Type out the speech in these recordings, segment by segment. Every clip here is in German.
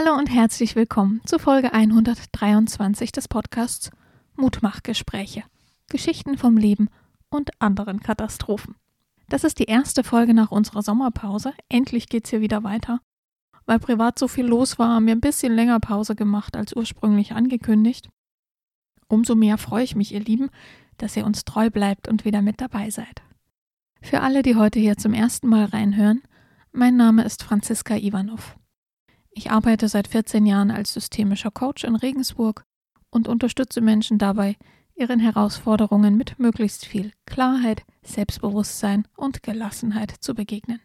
Hallo und herzlich willkommen zu Folge 123 des Podcasts Mutmachgespräche. Geschichten vom Leben und anderen Katastrophen. Das ist die erste Folge nach unserer Sommerpause. Endlich geht's hier wieder weiter. Weil privat so viel los war, haben wir ein bisschen länger Pause gemacht als ursprünglich angekündigt. Umso mehr freue ich mich, ihr Lieben, dass ihr uns treu bleibt und wieder mit dabei seid. Für alle, die heute hier zum ersten Mal reinhören, mein Name ist Franziska Ivanov. Ich arbeite seit 14 Jahren als systemischer Coach in Regensburg und unterstütze Menschen dabei, ihren Herausforderungen mit möglichst viel Klarheit, Selbstbewusstsein und Gelassenheit zu begegnen.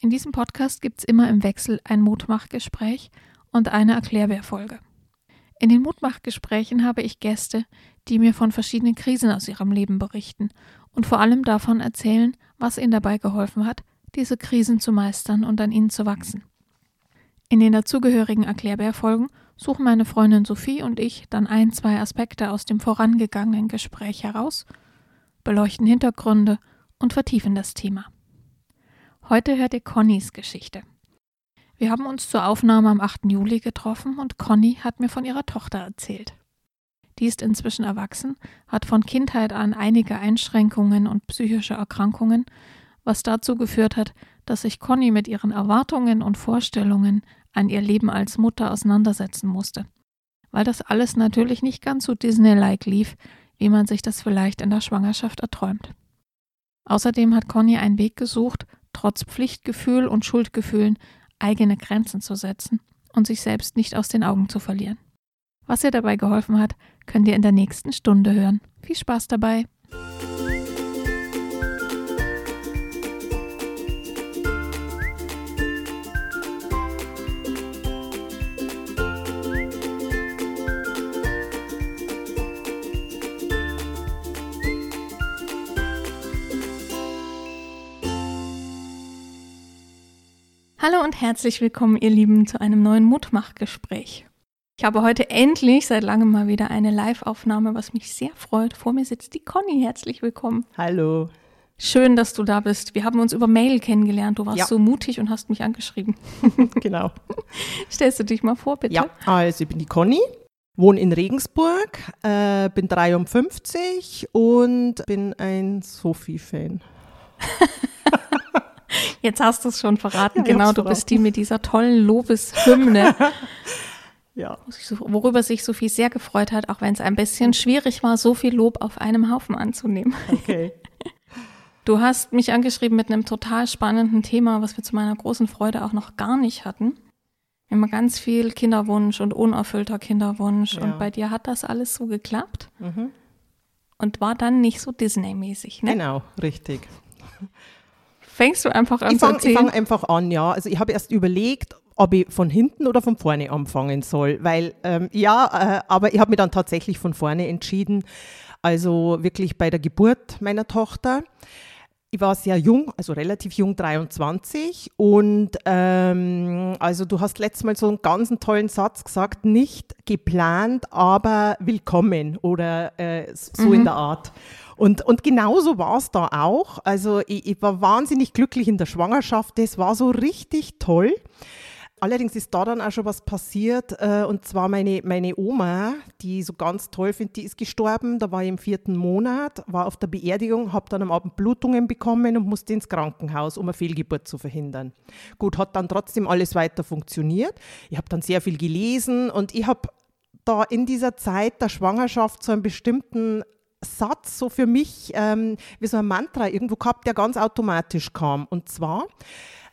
In diesem Podcast gibt es immer im Wechsel ein Mutmachgespräch und eine Erklärbärfolge. In den Mutmachgesprächen habe ich Gäste, die mir von verschiedenen Krisen aus ihrem Leben berichten und vor allem davon erzählen, was ihnen dabei geholfen hat, diese Krisen zu meistern und an ihnen zu wachsen. In den dazugehörigen Erklärbärfolgen suchen meine Freundin Sophie und ich dann ein, zwei Aspekte aus dem vorangegangenen Gespräch heraus, beleuchten Hintergründe und vertiefen das Thema. Heute hört ihr Connys Geschichte. Wir haben uns zur Aufnahme am 8. Juli getroffen und Conny hat mir von ihrer Tochter erzählt. Die ist inzwischen erwachsen, hat von Kindheit an einige Einschränkungen und psychische Erkrankungen, was dazu geführt hat, dass sich Conny mit ihren Erwartungen und Vorstellungen an ihr Leben als Mutter auseinandersetzen musste. Weil das alles natürlich nicht ganz so Disney-like lief, wie man sich das vielleicht in der Schwangerschaft erträumt. Außerdem hat Conny einen Weg gesucht, trotz Pflichtgefühl und Schuldgefühlen eigene Grenzen zu setzen und sich selbst nicht aus den Augen zu verlieren. Was ihr dabei geholfen hat, könnt ihr in der nächsten Stunde hören. Viel Spaß dabei! Hallo und herzlich willkommen, ihr Lieben, zu einem neuen Mutmachgespräch. Ich habe heute endlich seit langem mal wieder eine Live-Aufnahme, was mich sehr freut. Vor mir sitzt die Conny. Herzlich willkommen. Hallo. Schön, dass du da bist. Wir haben uns über Mail kennengelernt. Du warst Ja. so mutig und hast mich angeschrieben. genau. Stellst du dich mal vor, bitte? Ja, also ich bin die Conny, wohne in Regensburg, äh, bin 53 und bin ein Sophie-Fan. Jetzt hast du es schon verraten. Ja, genau, du bist die mit dieser tollen Lobeshymne, Ja. worüber sich Sophie sehr gefreut hat, auch wenn es ein bisschen schwierig war, so viel Lob auf einem Haufen anzunehmen. Okay. Du hast mich angeschrieben mit einem total spannenden Thema, was wir zu meiner großen Freude auch noch gar nicht hatten. Immer ganz viel Kinderwunsch und unerfüllter Kinderwunsch. Ja. Und bei dir hat das alles so geklappt Mhm. und war dann nicht so Disney-mäßig. Ne? Genau, richtig. Fängst du einfach an Ich zu fange erzählen? fang einfach an, ja. Also ich habe erst überlegt, ob ich von hinten oder von vorne anfangen soll, weil ähm, ja, äh, aber ich habe mich dann tatsächlich von vorne entschieden. Also wirklich bei der Geburt meiner Tochter. Ich war sehr jung, also relativ jung, 23. Und ähm, also du hast letztes Mal so einen ganz tollen Satz gesagt, nicht geplant, aber willkommen oder äh, so in der Art. Und, und genauso war es da auch. Also ich, ich war wahnsinnig glücklich in der Schwangerschaft. Das war so richtig toll. Allerdings ist da dann auch schon was passiert. Äh, und zwar meine, meine Oma, die ich so ganz toll finde, die ist gestorben. Da war ich im vierten Monat, war auf der Beerdigung, habe dann am Abend Blutungen bekommen und musste ins Krankenhaus, um eine Fehlgeburt zu verhindern. Gut, hat dann trotzdem alles weiter funktioniert. Ich habe dann sehr viel gelesen und ich habe da in dieser Zeit der Schwangerschaft so einen bestimmten Satz so für mich ähm, wie so ein Mantra irgendwo gehabt, der ganz automatisch kam. Und zwar,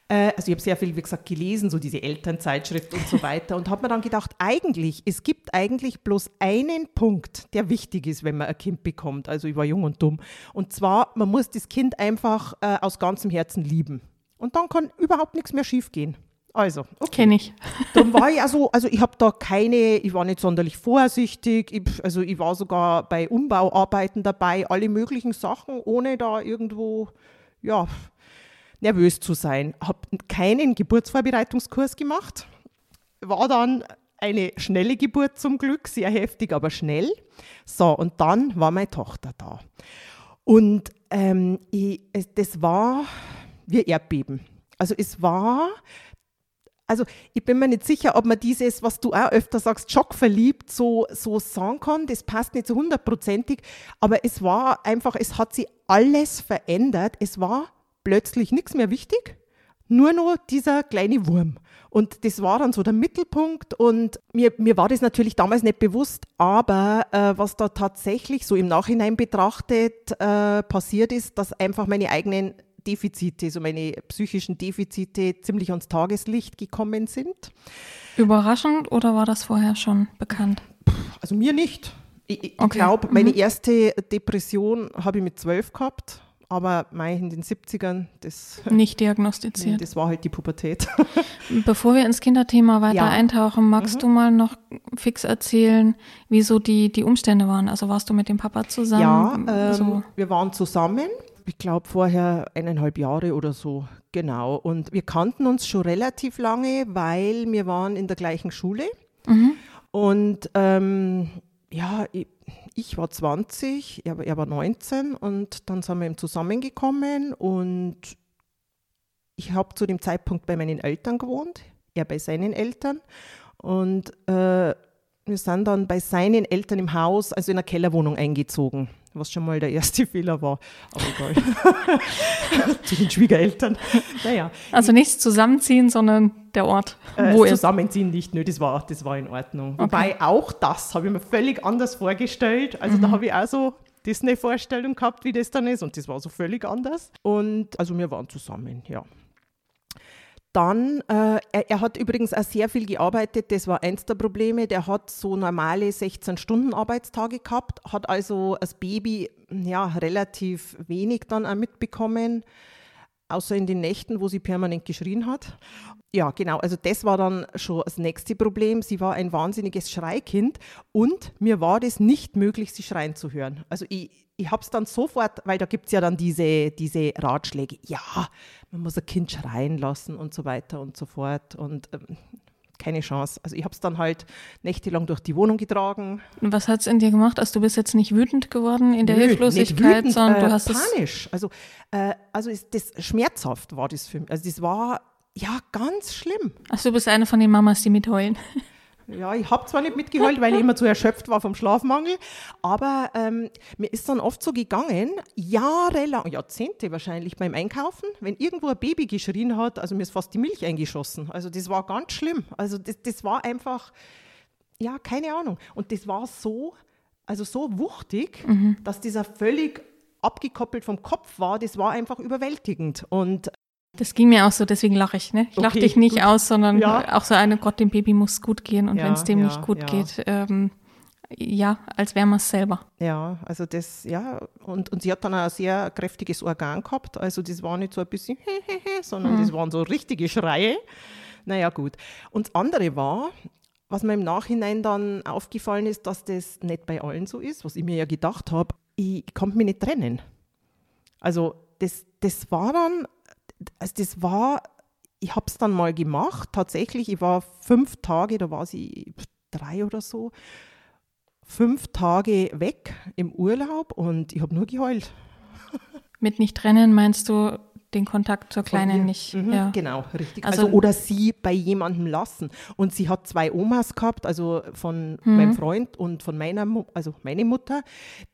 äh, also ich habe sehr viel, wie gesagt, gelesen, so diese Elternzeitschrift und so weiter und habe mir dann gedacht, eigentlich, es gibt eigentlich bloß einen Punkt, der wichtig ist, wenn man ein Kind bekommt. Also ich war jung und dumm. Und zwar, man muss das Kind einfach äh, aus ganzem Herzen lieben. Und dann kann überhaupt nichts mehr schiefgehen. Also, okay. Kenn ich. Darum war ich also, also ich habe da keine, ich war nicht sonderlich vorsichtig, ich, also ich war sogar bei Umbauarbeiten dabei, alle möglichen Sachen, ohne da irgendwo, ja, nervös zu sein. Habe keinen Geburtsvorbereitungskurs gemacht, war dann eine schnelle Geburt zum Glück, sehr heftig, aber schnell. So, und dann war meine Tochter da. Und ähm, ich, das war wie Erdbeben. Also es war also ich bin mir nicht sicher, ob man dieses, was du auch öfter sagst, schockverliebt, so, so sagen kann. Das passt nicht so hundertprozentig. Aber es war einfach, es hat sich alles verändert. Es war plötzlich nichts mehr wichtig. Nur noch dieser kleine Wurm. Und das war dann so der Mittelpunkt. Und mir, mir war das natürlich damals nicht bewusst, aber äh, was da tatsächlich so im Nachhinein betrachtet äh, passiert ist, dass einfach meine eigenen Defizite, so meine psychischen Defizite ziemlich ans Tageslicht gekommen sind. Überraschend oder war das vorher schon bekannt? Also mir nicht. Ich, ich okay. glaube, meine mhm. erste Depression habe ich mit zwölf gehabt. Aber mei, in den 70ern, das. Nicht diagnostiziert. Das war halt die Pubertät. Bevor wir ins Kinderthema weiter ja. eintauchen, magst mhm. du mal noch fix erzählen, wieso die, die Umstände waren? Also warst du mit dem Papa zusammen? Ja, ähm, so. wir waren zusammen ich glaube, vorher eineinhalb Jahre oder so, genau. Und wir kannten uns schon relativ lange, weil wir waren in der gleichen Schule. Mhm. Und ähm, ja, ich, ich, war 20, er, er war 19 und dann sind wir eben zusammengekommen und ich habe zu dem Zeitpunkt bei meinen Eltern gewohnt, er bei seinen Eltern. Und äh, wir sind dann bei seinen Eltern im Haus, also in einer Kellerwohnung eingezogen was schon mal der erste Fehler war. Aber egal. Zu den Schwiegereltern. Naja. Also nichts zusammenziehen, sondern der Ort, äh, wo äh, Zusammenziehen nicht, nö, das war, das war in Ordnung. Okay. Wobei auch das habe ich mir völlig anders vorgestellt. Also mhm. da habe ich auch so Disney-Vorstellung gehabt, wie das dann ist. Und das war so völlig anders. Und also wir waren zusammen, ja. Dann, äh, er, er, hat übrigens auch sehr viel gearbeitet, das war eins der Probleme. Der hat so normale 16-Stunden-Arbeitstage gehabt, hat also als Baby ja, relativ wenig dann auch mitbekommen, außer in den Nächten, wo sie permanent geschrien hat. Ja, genau, also das war dann schon das nächste Problem. Sie war ein wahnsinniges Schreikind und mir war das nicht möglich, sie schreien zu hören. Also ich, ich habe es dann sofort, weil da gibt es ja dann diese, diese Ratschläge, ja, man muss ein Kind schreien lassen und so weiter und so fort. Und ähm, keine Chance. Also ich habe es dann halt nächtelang durch die Wohnung getragen. Und was hat es in dir gemacht? Also du bist jetzt nicht wütend geworden in der Nö, Hilflosigkeit, wütend, sondern du äh, hast panisch. Also, äh, also ist das schmerzhaft war das für mich. Also das war ja ganz schlimm. Also du bist eine von den Mamas, die mitheulen. Ja, ich habe zwar nicht mitgeheult, weil ich immer zu erschöpft war vom Schlafmangel, aber ähm, mir ist dann oft so gegangen, jahrelang, Jahrzehnte wahrscheinlich beim Einkaufen, wenn irgendwo ein Baby geschrien hat, also mir ist fast die Milch eingeschossen. Also das war ganz schlimm. Also das, das war einfach, ja, keine Ahnung. Und das war so, also so wuchtig, mhm. dass dieser völlig abgekoppelt vom Kopf war, das war einfach überwältigend. Und das ging mir auch so, deswegen lache ich. Ne? Ich okay, lache dich nicht gut. aus, sondern ja. auch so eine, Gott, dem Baby muss gut gehen und ja, wenn es dem ja, nicht gut geht, ähm, ja, als wäre man es selber. Ja, also das, ja, und, und sie hat dann ein sehr kräftiges Organ gehabt, also das war nicht so ein bisschen, sondern mhm. das waren so richtige Schreie. Naja, gut. Und das andere war, was mir im Nachhinein dann aufgefallen ist, dass das nicht bei allen so ist, was ich mir ja gedacht habe, ich konnte mich nicht trennen. Also das, das war dann also das war, ich habe es dann mal gemacht, tatsächlich, ich war fünf Tage, da war sie drei oder so, fünf Tage weg im Urlaub und ich habe nur geheult. Mit nicht trennen meinst du, den Kontakt zur Kleinen nicht. Mhm, ja. Genau, richtig. Also, also, oder sie bei jemandem lassen. Und sie hat zwei Omas gehabt, also von mhm. meinem Freund und von meiner, also meine Mutter,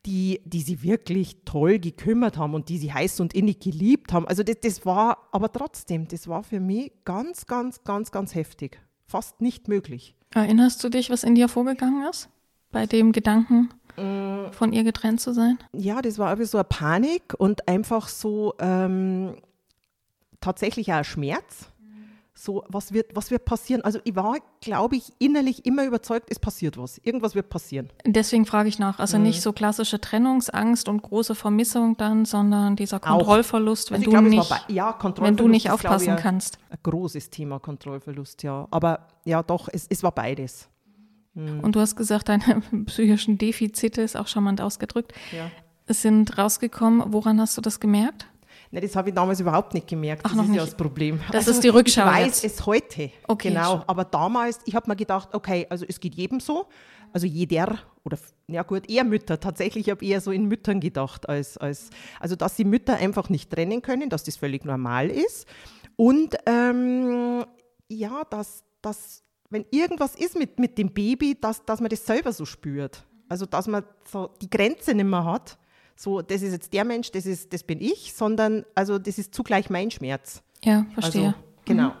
die, die sie wirklich toll gekümmert haben und die sie heiß und innig geliebt haben. Also das, das war, aber trotzdem, das war für mich ganz, ganz, ganz, ganz heftig. Fast nicht möglich. Erinnerst du dich, was in dir vorgegangen ist? Bei dem Gedanken? Mm. von ihr getrennt zu sein? Ja, das war irgendwie so eine Panik und einfach so, ähm, tatsächlich auch ein Schmerz. So, was wird, was wird passieren? Also ich war, glaube ich, innerlich immer überzeugt, es passiert was. Irgendwas wird passieren. Deswegen frage ich nach. Also mhm. nicht so klassische Trennungsangst und große Vermissung dann, sondern dieser Kontrollverlust, wenn, also du, glaub, nicht, ja, wenn du nicht aufpassen ist, kannst. Ein großes Thema Kontrollverlust, ja. Aber ja, doch, es, es war beides. Mhm. Und du hast gesagt, deine psychischen Defizite ist auch charmant ausgedrückt. Ja. Es sind rausgekommen. Woran hast du das gemerkt? Ne, das habe ich damals überhaupt nicht gemerkt. Ach, das ist nicht. ja das Problem. Das also, ist die Rückschau. Ich weiß jetzt. es heute. Okay. Genau. Aber damals, ich habe mir gedacht, okay, also es geht jedem so. Also jeder, oder ja gut, eher Mütter. Tatsächlich habe ich eher so in Müttern gedacht, als, als, also dass die Mütter einfach nicht trennen können, dass das völlig normal ist. Und ähm, ja, dass, dass wenn irgendwas ist mit, mit dem Baby, dass, dass man das selber so spürt. Also dass man so die Grenze nicht mehr hat. So, das ist jetzt der Mensch, das, ist, das bin ich, sondern also das ist zugleich mein Schmerz. Ja, verstehe. Also, genau. Mhm.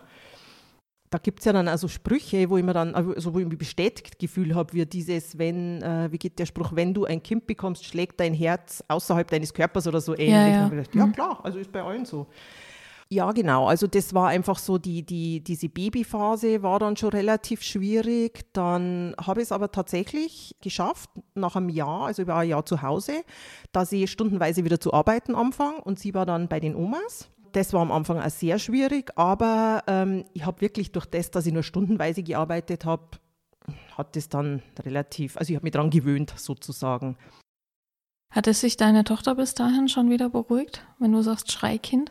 Da gibt es ja dann also Sprüche, wo ich mir dann, also wo ich mich bestätigt Gefühl habe, wie dieses, wenn, äh, wie geht der Spruch, wenn du ein Kind bekommst, schlägt dein Herz außerhalb deines Körpers oder so ähnlich. Ja, ja. Gedacht, ja mhm. klar, also ist bei allen so. Ja, genau. Also das war einfach so, die, die, diese Babyphase war dann schon relativ schwierig. Dann habe ich es aber tatsächlich geschafft, nach einem Jahr, also war ein Jahr zu Hause, dass ich stundenweise wieder zu arbeiten anfange und sie war dann bei den Omas. Das war am Anfang auch sehr schwierig, aber ähm, ich habe wirklich durch das, dass ich nur stundenweise gearbeitet habe, hat das dann relativ, also ich habe mich daran gewöhnt sozusagen. Hat es sich deine Tochter bis dahin schon wieder beruhigt, wenn du sagst Schreikind?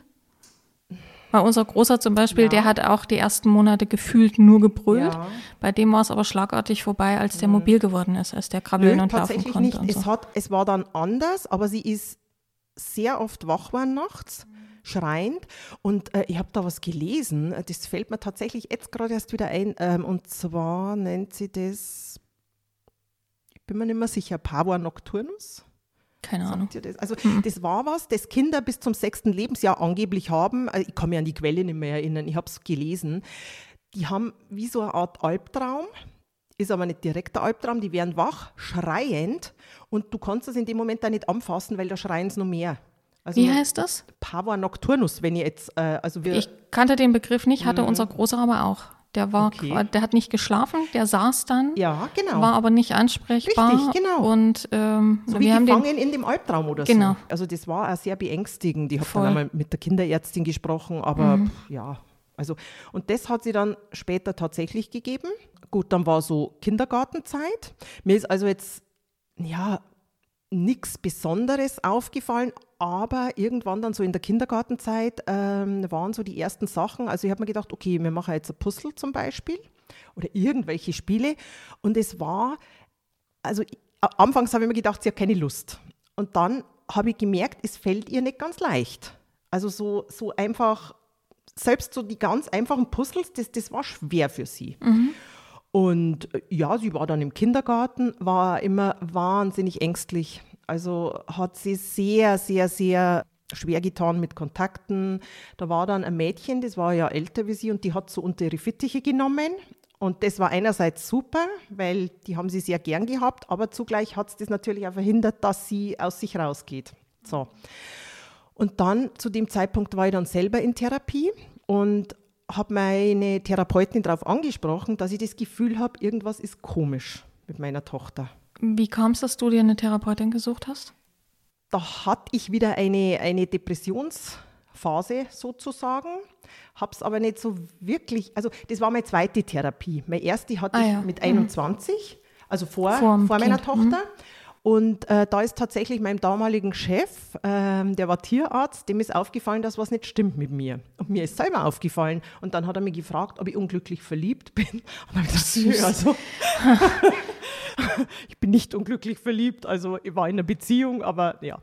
Weil unser Großer zum Beispiel, ja. der hat auch die ersten Monate gefühlt nur gebrüllt. Ja. Bei dem war es aber schlagartig vorbei, als der mobil geworden ist, als der krabbeln Nö, und laufen konnte. Nicht. So. Es, hat, es war dann anders, aber sie ist sehr oft wach geworden nachts, schreiend. Und äh, ich habe da was gelesen, das fällt mir tatsächlich jetzt gerade erst wieder ein. Ähm, und zwar nennt sie das, ich bin mir nicht mehr sicher, Pavor Nocturnus. Keine Ahnung. Das? Also mhm. das war was, das Kinder bis zum sechsten Lebensjahr angeblich haben. Also ich kann mich an die Quelle nicht mehr erinnern, ich habe es gelesen. Die haben wie so eine Art Albtraum, ist aber nicht direkter Albtraum, die werden wach, schreiend und du kannst das in dem Moment da nicht anfassen, weil da schreien sie noch mehr. Also Wie heißt das? Pavor nocturnus, wenn ihr jetzt, äh, also wir. Ich kannte den Begriff nicht, hatte mhm. unser Großer aber auch. Der war, okay. der hat nicht geschlafen, der saß dann. Ja, genau. War aber nicht ansprechbar. Richtig, genau. Und ähm, so wie wir gefangen den, in dem Albtraum oder genau. so. Also das war auch sehr beängstigend. Ich habe dann einmal mit der Kinderärztin gesprochen, aber mhm. pff, ja, also und das hat sie dann später tatsächlich gegeben. Gut, dann war so Kindergartenzeit. Mir ist also jetzt ja nichts Besonderes aufgefallen, aber irgendwann dann so in der Kindergartenzeit ähm, waren so die ersten Sachen. Also ich habe mir gedacht, okay, wir machen jetzt ein Puzzle zum Beispiel oder irgendwelche Spiele. Und es war, also anfangs habe ich mir gedacht, sie hat keine Lust. Und dann habe ich gemerkt, es fällt ihr nicht ganz leicht. Also so, so einfach, selbst so die ganz einfachen Puzzles, das, das war schwer für sie. Mhm. Und äh, ja, sie war dann im Kindergarten, war immer wahnsinnig ängstlich. Also hat sie sehr, sehr, sehr schwer getan mit Kontakten. Da war dann ein Mädchen, das war ja älter wie sie und die hat so unter ihre Fittiche genommen. Und das war einerseits super, weil die haben sie sehr gern gehabt, aber zugleich hat es das natürlich auch verhindert, dass sie aus sich rausgeht. So. Und dann zu dem Zeitpunkt war ich dann selber in Therapie und habe meine Therapeutin darauf angesprochen, dass ich das Gefühl habe, irgendwas ist komisch mit meiner Tochter. Wie kam es, dass du dir eine Therapeutin gesucht hast? Da hatte ich wieder eine, eine Depressionsphase sozusagen, habe es aber nicht so wirklich, also das war meine zweite Therapie. Meine erste hatte ah, ja. ich mit 21, mhm. also vor, vor, vor meiner Tochter. Mhm. Und äh, da ist tatsächlich meinem damaligen Chef, ähm, der war Tierarzt, dem ist aufgefallen, dass was nicht stimmt mit mir. Und mir ist selber aufgefallen. Und dann hat er mich gefragt, ob ich unglücklich verliebt bin. Und dann habe ich gedacht, also, ich bin nicht unglücklich verliebt, also ich war in einer Beziehung, aber ja.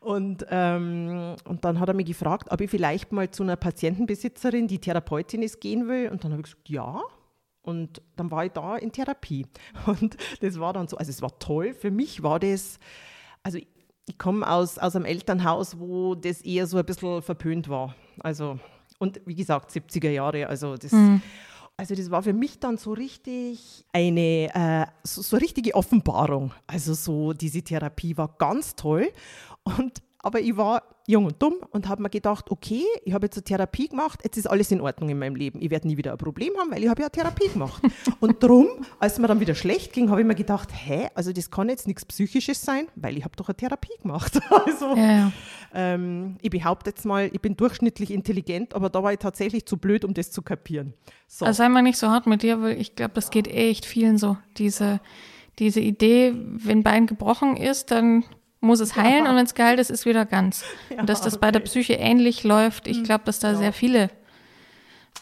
Und, ähm, und dann hat er mich gefragt, ob ich vielleicht mal zu einer Patientenbesitzerin, die Therapeutin ist, gehen will. Und dann habe ich gesagt, ja. Und dann war ich da in Therapie. Und das war dann so, also es war toll. Für mich war das, also ich, ich komme aus, aus einem Elternhaus, wo das eher so ein bisschen verpönt war. Also, und wie gesagt, 70er Jahre, also das. Mhm. Also das war für mich dann so richtig eine äh, so, so richtige Offenbarung. Also so diese Therapie war ganz toll und aber ich war jung und dumm und habe mir gedacht, okay, ich habe jetzt eine Therapie gemacht, jetzt ist alles in Ordnung in meinem Leben. Ich werde nie wieder ein Problem haben, weil ich habe ja eine Therapie gemacht. und drum, als mir dann wieder schlecht ging, habe ich mir gedacht, hä, also das kann jetzt nichts Psychisches sein, weil ich habe doch eine Therapie gemacht. also ja, ja. Ähm, ich behaupte jetzt mal, ich bin durchschnittlich intelligent, aber da war ich tatsächlich zu blöd, um das zu kapieren. So. Also sei mal nicht so hart mit dir, weil ich glaube, das geht echt vielen so. Diese, diese Idee, wenn Bein gebrochen ist, dann muss es heilen ja. und wenn es geheilt ist, ist wieder ganz. Ja, und dass das okay. bei der Psyche ähnlich läuft, ich hm. glaube, dass da ja. sehr viele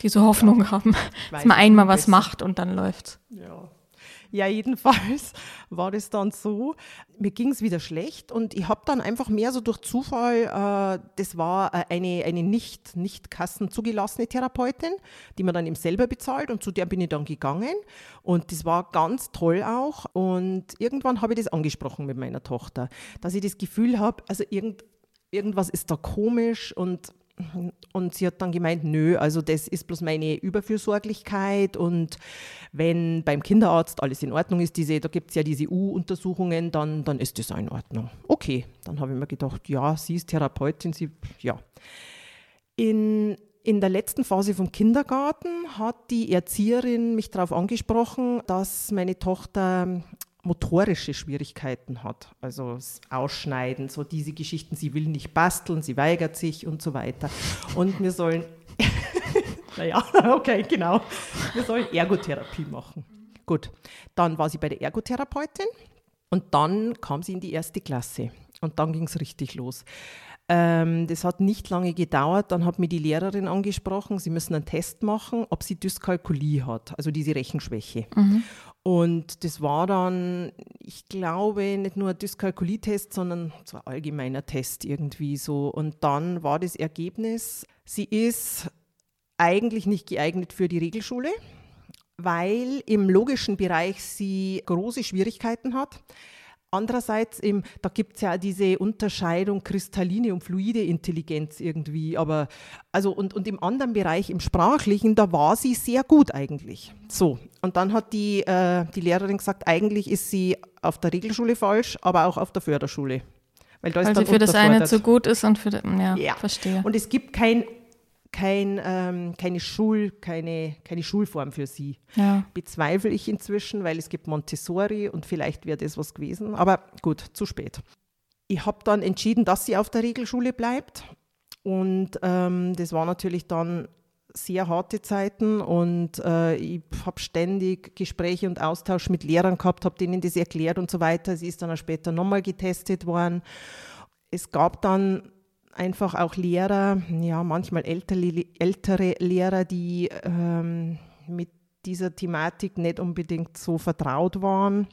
diese Hoffnung haben, dass man einmal was macht und dann läuft. Ja. Ja, jedenfalls war das dann so, mir ging es wieder schlecht und ich habe dann einfach mehr so durch Zufall, äh, das war äh, eine, eine nicht, nicht kassenzugelassene Therapeutin, die man dann eben selber bezahlt und zu der bin ich dann gegangen. Und das war ganz toll auch. Und irgendwann habe ich das angesprochen mit meiner Tochter, dass ich das Gefühl habe, also irgend, irgendwas ist da komisch und und sie hat dann gemeint, nö, also das ist bloß meine Überfürsorglichkeit und wenn beim Kinderarzt alles in Ordnung ist, diese, da gibt es ja diese U-Untersuchungen, dann, dann ist das auch in Ordnung. Okay, dann habe ich mir gedacht, ja, sie ist Therapeutin, sie, ja. In, in der letzten Phase vom Kindergarten hat die Erzieherin mich darauf angesprochen, dass meine Tochter motorische Schwierigkeiten hat, also Ausschneiden, so diese Geschichten, sie will nicht basteln, sie weigert sich und so weiter. Und wir sollen, naja, okay, genau, wir sollen Ergotherapie machen. Gut, dann war sie bei der Ergotherapeutin und dann kam sie in die erste Klasse und dann ging es richtig los. Ähm, das hat nicht lange gedauert. Dann hat mir die Lehrerin angesprochen, sie müssen einen Test machen, ob sie Dyskalkulie hat, also diese Rechenschwäche. Mhm. Und das war dann, ich glaube, nicht nur ein Dyskalkulietest, sondern so ein allgemeiner Test irgendwie so. Und dann war das Ergebnis, sie ist eigentlich nicht geeignet für die Regelschule, weil im logischen Bereich sie große Schwierigkeiten hat. Andererseits, eben, da gibt es ja diese Unterscheidung kristalline und fluide Intelligenz irgendwie. Aber, also, und, und im anderen Bereich, im Sprachlichen, da war sie sehr gut eigentlich. So. Und dann hat die, äh, die Lehrerin gesagt, eigentlich ist sie auf der Regelschule falsch, aber auch auf der Förderschule. Weil da ist also für das eine zu gut ist und für das, ja, ja, verstehe. Und es gibt kein kein, ähm, keine, Schul, keine, keine Schulform für sie. Ja. Bezweifle ich inzwischen, weil es gibt Montessori und vielleicht wäre das was gewesen. Aber gut, zu spät. Ich habe dann entschieden, dass sie auf der Regelschule bleibt. Und ähm, das war natürlich dann sehr harte Zeiten und äh, ich habe ständig Gespräche und Austausch mit Lehrern gehabt, habe denen das erklärt und so weiter. Sie ist dann auch später nochmal getestet worden. Es gab dann einfach auch Lehrer, ja, manchmal ältere, ältere Lehrer, die ähm, mit dieser Thematik nicht unbedingt so vertraut waren.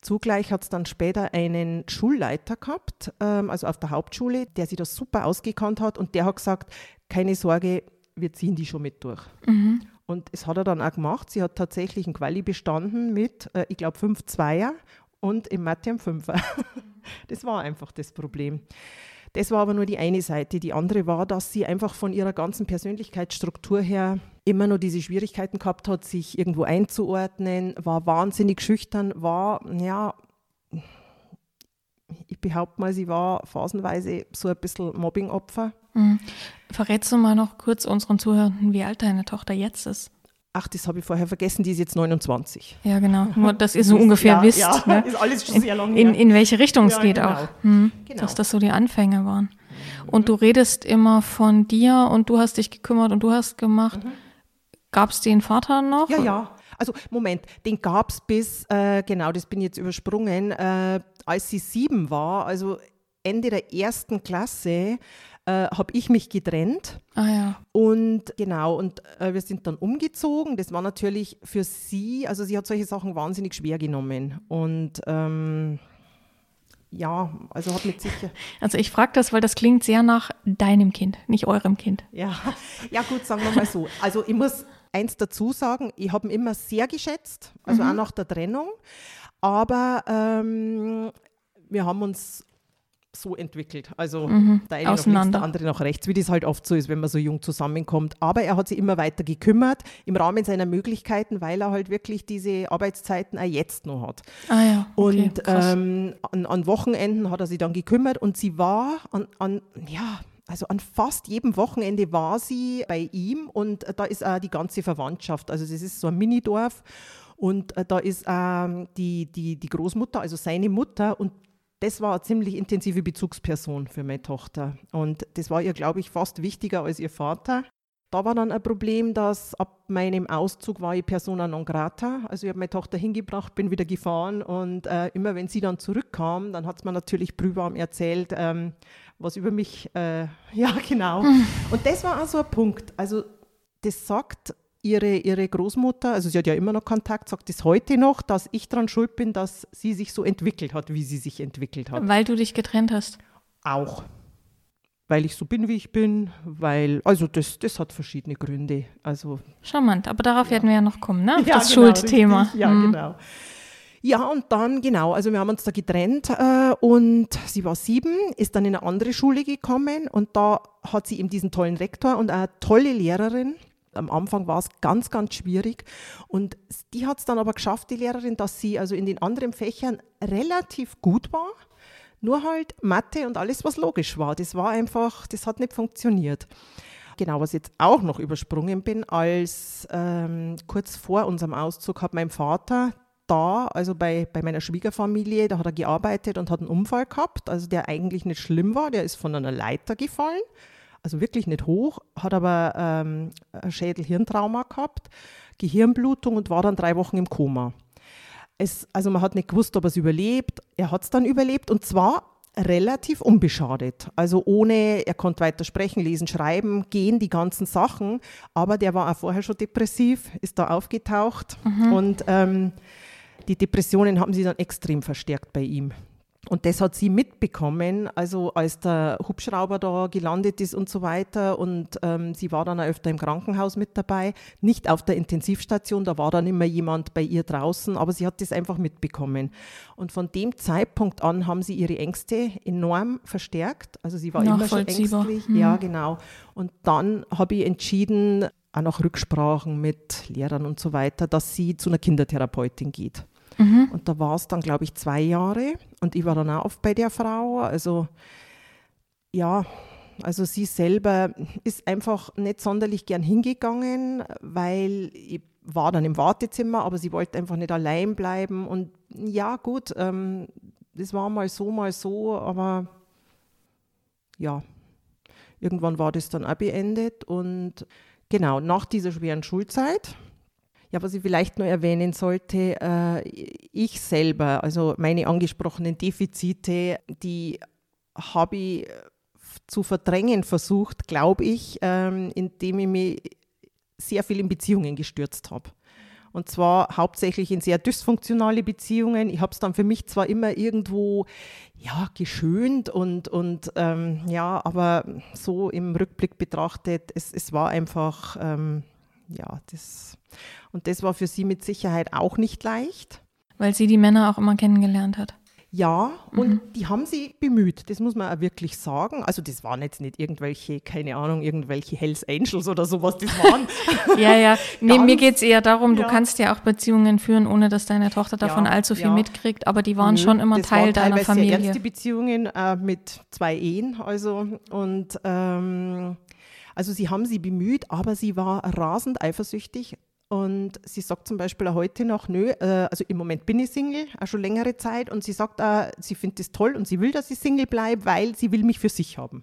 Zugleich hat es dann später einen Schulleiter gehabt, ähm, also auf der Hauptschule, der sich das super ausgekannt hat und der hat gesagt, keine Sorge, wir ziehen die schon mit durch. Mhm. Und es hat er dann auch gemacht. Sie hat tatsächlich ein Quali bestanden mit, äh, ich glaube, fünf Zweier und im Mathe ein Fünfer. das war einfach das Problem. Das war aber nur die eine Seite. Die andere war, dass sie einfach von ihrer ganzen Persönlichkeitsstruktur her immer nur diese Schwierigkeiten gehabt hat, sich irgendwo einzuordnen, war wahnsinnig schüchtern, war, ja, ich behaupte mal, sie war phasenweise so ein bisschen Mobbingopfer. Mhm. Verrätst du mal noch kurz unseren Zuhörern, wie alt deine Tochter jetzt ist? Ach, das habe ich vorher vergessen, die ist jetzt 29. Ja, genau. Nur, dass ihr so ungefähr ja, wisst. Ja, ne? ist alles schon sehr lange in, in welche Richtung es geht genau. auch. Hm, genau. Dass das so die Anfänge waren. Und du redest immer von dir und du hast dich gekümmert und du hast gemacht. Mhm. Gab es den Vater noch? Ja, ja. Also Moment, den gab es bis, äh, genau, das bin ich jetzt übersprungen, äh, als sie sieben war, also Ende der ersten Klasse, äh, habe ich mich getrennt. Ah ja. Und genau, und äh, wir sind dann umgezogen. Das war natürlich für sie, also sie hat solche Sachen wahnsinnig schwer genommen. Und ähm, ja, also hat mit sicher. Also ich frage das, weil das klingt sehr nach deinem Kind, nicht eurem Kind. Ja, ja gut, sagen wir mal so. Also ich muss eins dazu sagen, ich habe ihn immer sehr geschätzt, also mhm. auch nach der Trennung. Aber ähm, wir haben uns so entwickelt. Also mhm. der eine nach links, der andere nach rechts, wie das halt oft so ist, wenn man so jung zusammenkommt. Aber er hat sich immer weiter gekümmert, im Rahmen seiner Möglichkeiten, weil er halt wirklich diese Arbeitszeiten auch jetzt noch hat. Ah ja, okay, und ähm, an, an, Wochenenden hat er sich dann gekümmert und sie war an, an ja, also an fast jedem Wochenende war sie bei ihm und da ist auch die ganze Verwandtschaft. Also das ist so ein Minidorf und äh, da ist ähm, die, die, die Großmutter, also seine Mutter und das war eine ziemlich intensive Bezugsperson für meine Tochter. Und das war ihr, glaube ich, fast wichtiger als ihr Vater. Da war dann ein Problem, dass ab meinem Auszug war ich persona non grata. Also ich habe meine Tochter hingebracht, bin wieder gefahren und äh, immer wenn sie dann zurückkam, dann hat es mir natürlich brühwarm erzählt, ähm, was über mich, äh, ja genau. Und das war auch so ein Punkt. Also das sagt ihre, ihre Großmutter, also sie hat ja immer noch Kontakt, sagt es heute noch, dass ich daran schuld bin, dass sie sich so entwickelt hat, wie sie sich entwickelt hat. Weil du dich getrennt hast. Auch. Weil ich so bin, wie ich bin, weil, also das, das hat verschiedene Gründe. Also, Charmant, aber darauf ja. werden wir ja noch kommen, ne? Auf ja, das genau, Schuldthema. Richtig. Ja, mhm. genau. Ja, und dann, genau, also wir haben uns da getrennt äh, und sie war sieben, ist dann in eine andere Schule gekommen und da hat sie eben diesen tollen Rektor und eine tolle Lehrerin. Am Anfang war es ganz, ganz schwierig und die hat es dann aber geschafft, die Lehrerin, dass sie also in den anderen Fächern relativ gut war. Nur halt Mathe und alles, was logisch war. Das war einfach, das hat nicht funktioniert. Genau, was ich jetzt auch noch übersprungen bin, als ähm, kurz vor unserem Auszug hat mein Vater da, also bei, bei meiner Schwiegerfamilie, da hat er gearbeitet und hat einen Unfall gehabt, also der eigentlich nicht schlimm war. Der ist von einer Leiter gefallen, also wirklich nicht hoch, hat aber ähm, ein Schädel-Hirntrauma gehabt, Gehirnblutung und war dann drei Wochen im Koma. Es, also man hat nicht gewusst, ob er es überlebt. Er hat es dann überlebt und zwar relativ unbeschadet. Also ohne, er konnte weiter sprechen, lesen, schreiben, gehen, die ganzen Sachen. Aber der war auch vorher schon depressiv, ist da aufgetaucht mhm. und ähm, die Depressionen haben sich dann extrem verstärkt bei ihm. Und das hat sie mitbekommen, also als der Hubschrauber da gelandet ist und so weiter. Und ähm, sie war dann auch öfter im Krankenhaus mit dabei, nicht auf der Intensivstation, da war dann immer jemand bei ihr draußen, aber sie hat das einfach mitbekommen. Und von dem Zeitpunkt an haben sie ihre Ängste enorm verstärkt. Also sie war immer schon ängstlich. Mhm. Ja, genau. Und dann habe ich entschieden, auch nach Rücksprachen mit Lehrern und so weiter, dass sie zu einer Kindertherapeutin geht. Mhm. Und da war es dann, glaube ich, zwei Jahre. Und ich war dann auch oft bei der Frau. Also ja, also sie selber ist einfach nicht sonderlich gern hingegangen, weil ich war dann im Wartezimmer, aber sie wollte einfach nicht allein bleiben. Und ja, gut, ähm, das war mal so, mal so, aber ja, irgendwann war das dann auch beendet. Und genau, nach dieser schweren Schulzeit ja, was ich vielleicht noch erwähnen sollte, äh, ich selber, also meine angesprochenen Defizite, die habe ich zu verdrängen versucht, glaube ich, ähm, indem ich mich sehr viel in Beziehungen gestürzt habe. Und zwar hauptsächlich in sehr dysfunktionale Beziehungen. Ich habe es dann für mich zwar immer irgendwo ja, geschönt und, und ähm, ja, aber so im Rückblick betrachtet, es, es war einfach, ähm, ja, das und das war für sie mit Sicherheit auch nicht leicht. Weil sie die Männer auch immer kennengelernt hat. Ja, und mhm. die haben sie bemüht, das muss man auch wirklich sagen. Also das waren jetzt nicht irgendwelche, keine Ahnung, irgendwelche Hells Angels oder sowas, das waren. ja, ja, nee, mir geht es eher darum, ja. du kannst ja auch Beziehungen führen, ohne dass deine Tochter davon ja, allzu viel ja. mitkriegt, aber die waren Nö, schon immer Teil deiner Familie. Sehr ernste Beziehungen äh, mit zwei Ehen, also und ähm, also sie haben sie bemüht, aber sie war rasend eifersüchtig und sie sagt zum Beispiel auch heute noch, nö, äh, also im Moment bin ich Single, auch schon längere Zeit. Und sie sagt auch, sie findet es toll und sie will, dass ich Single bleibe, weil sie will mich für sich haben.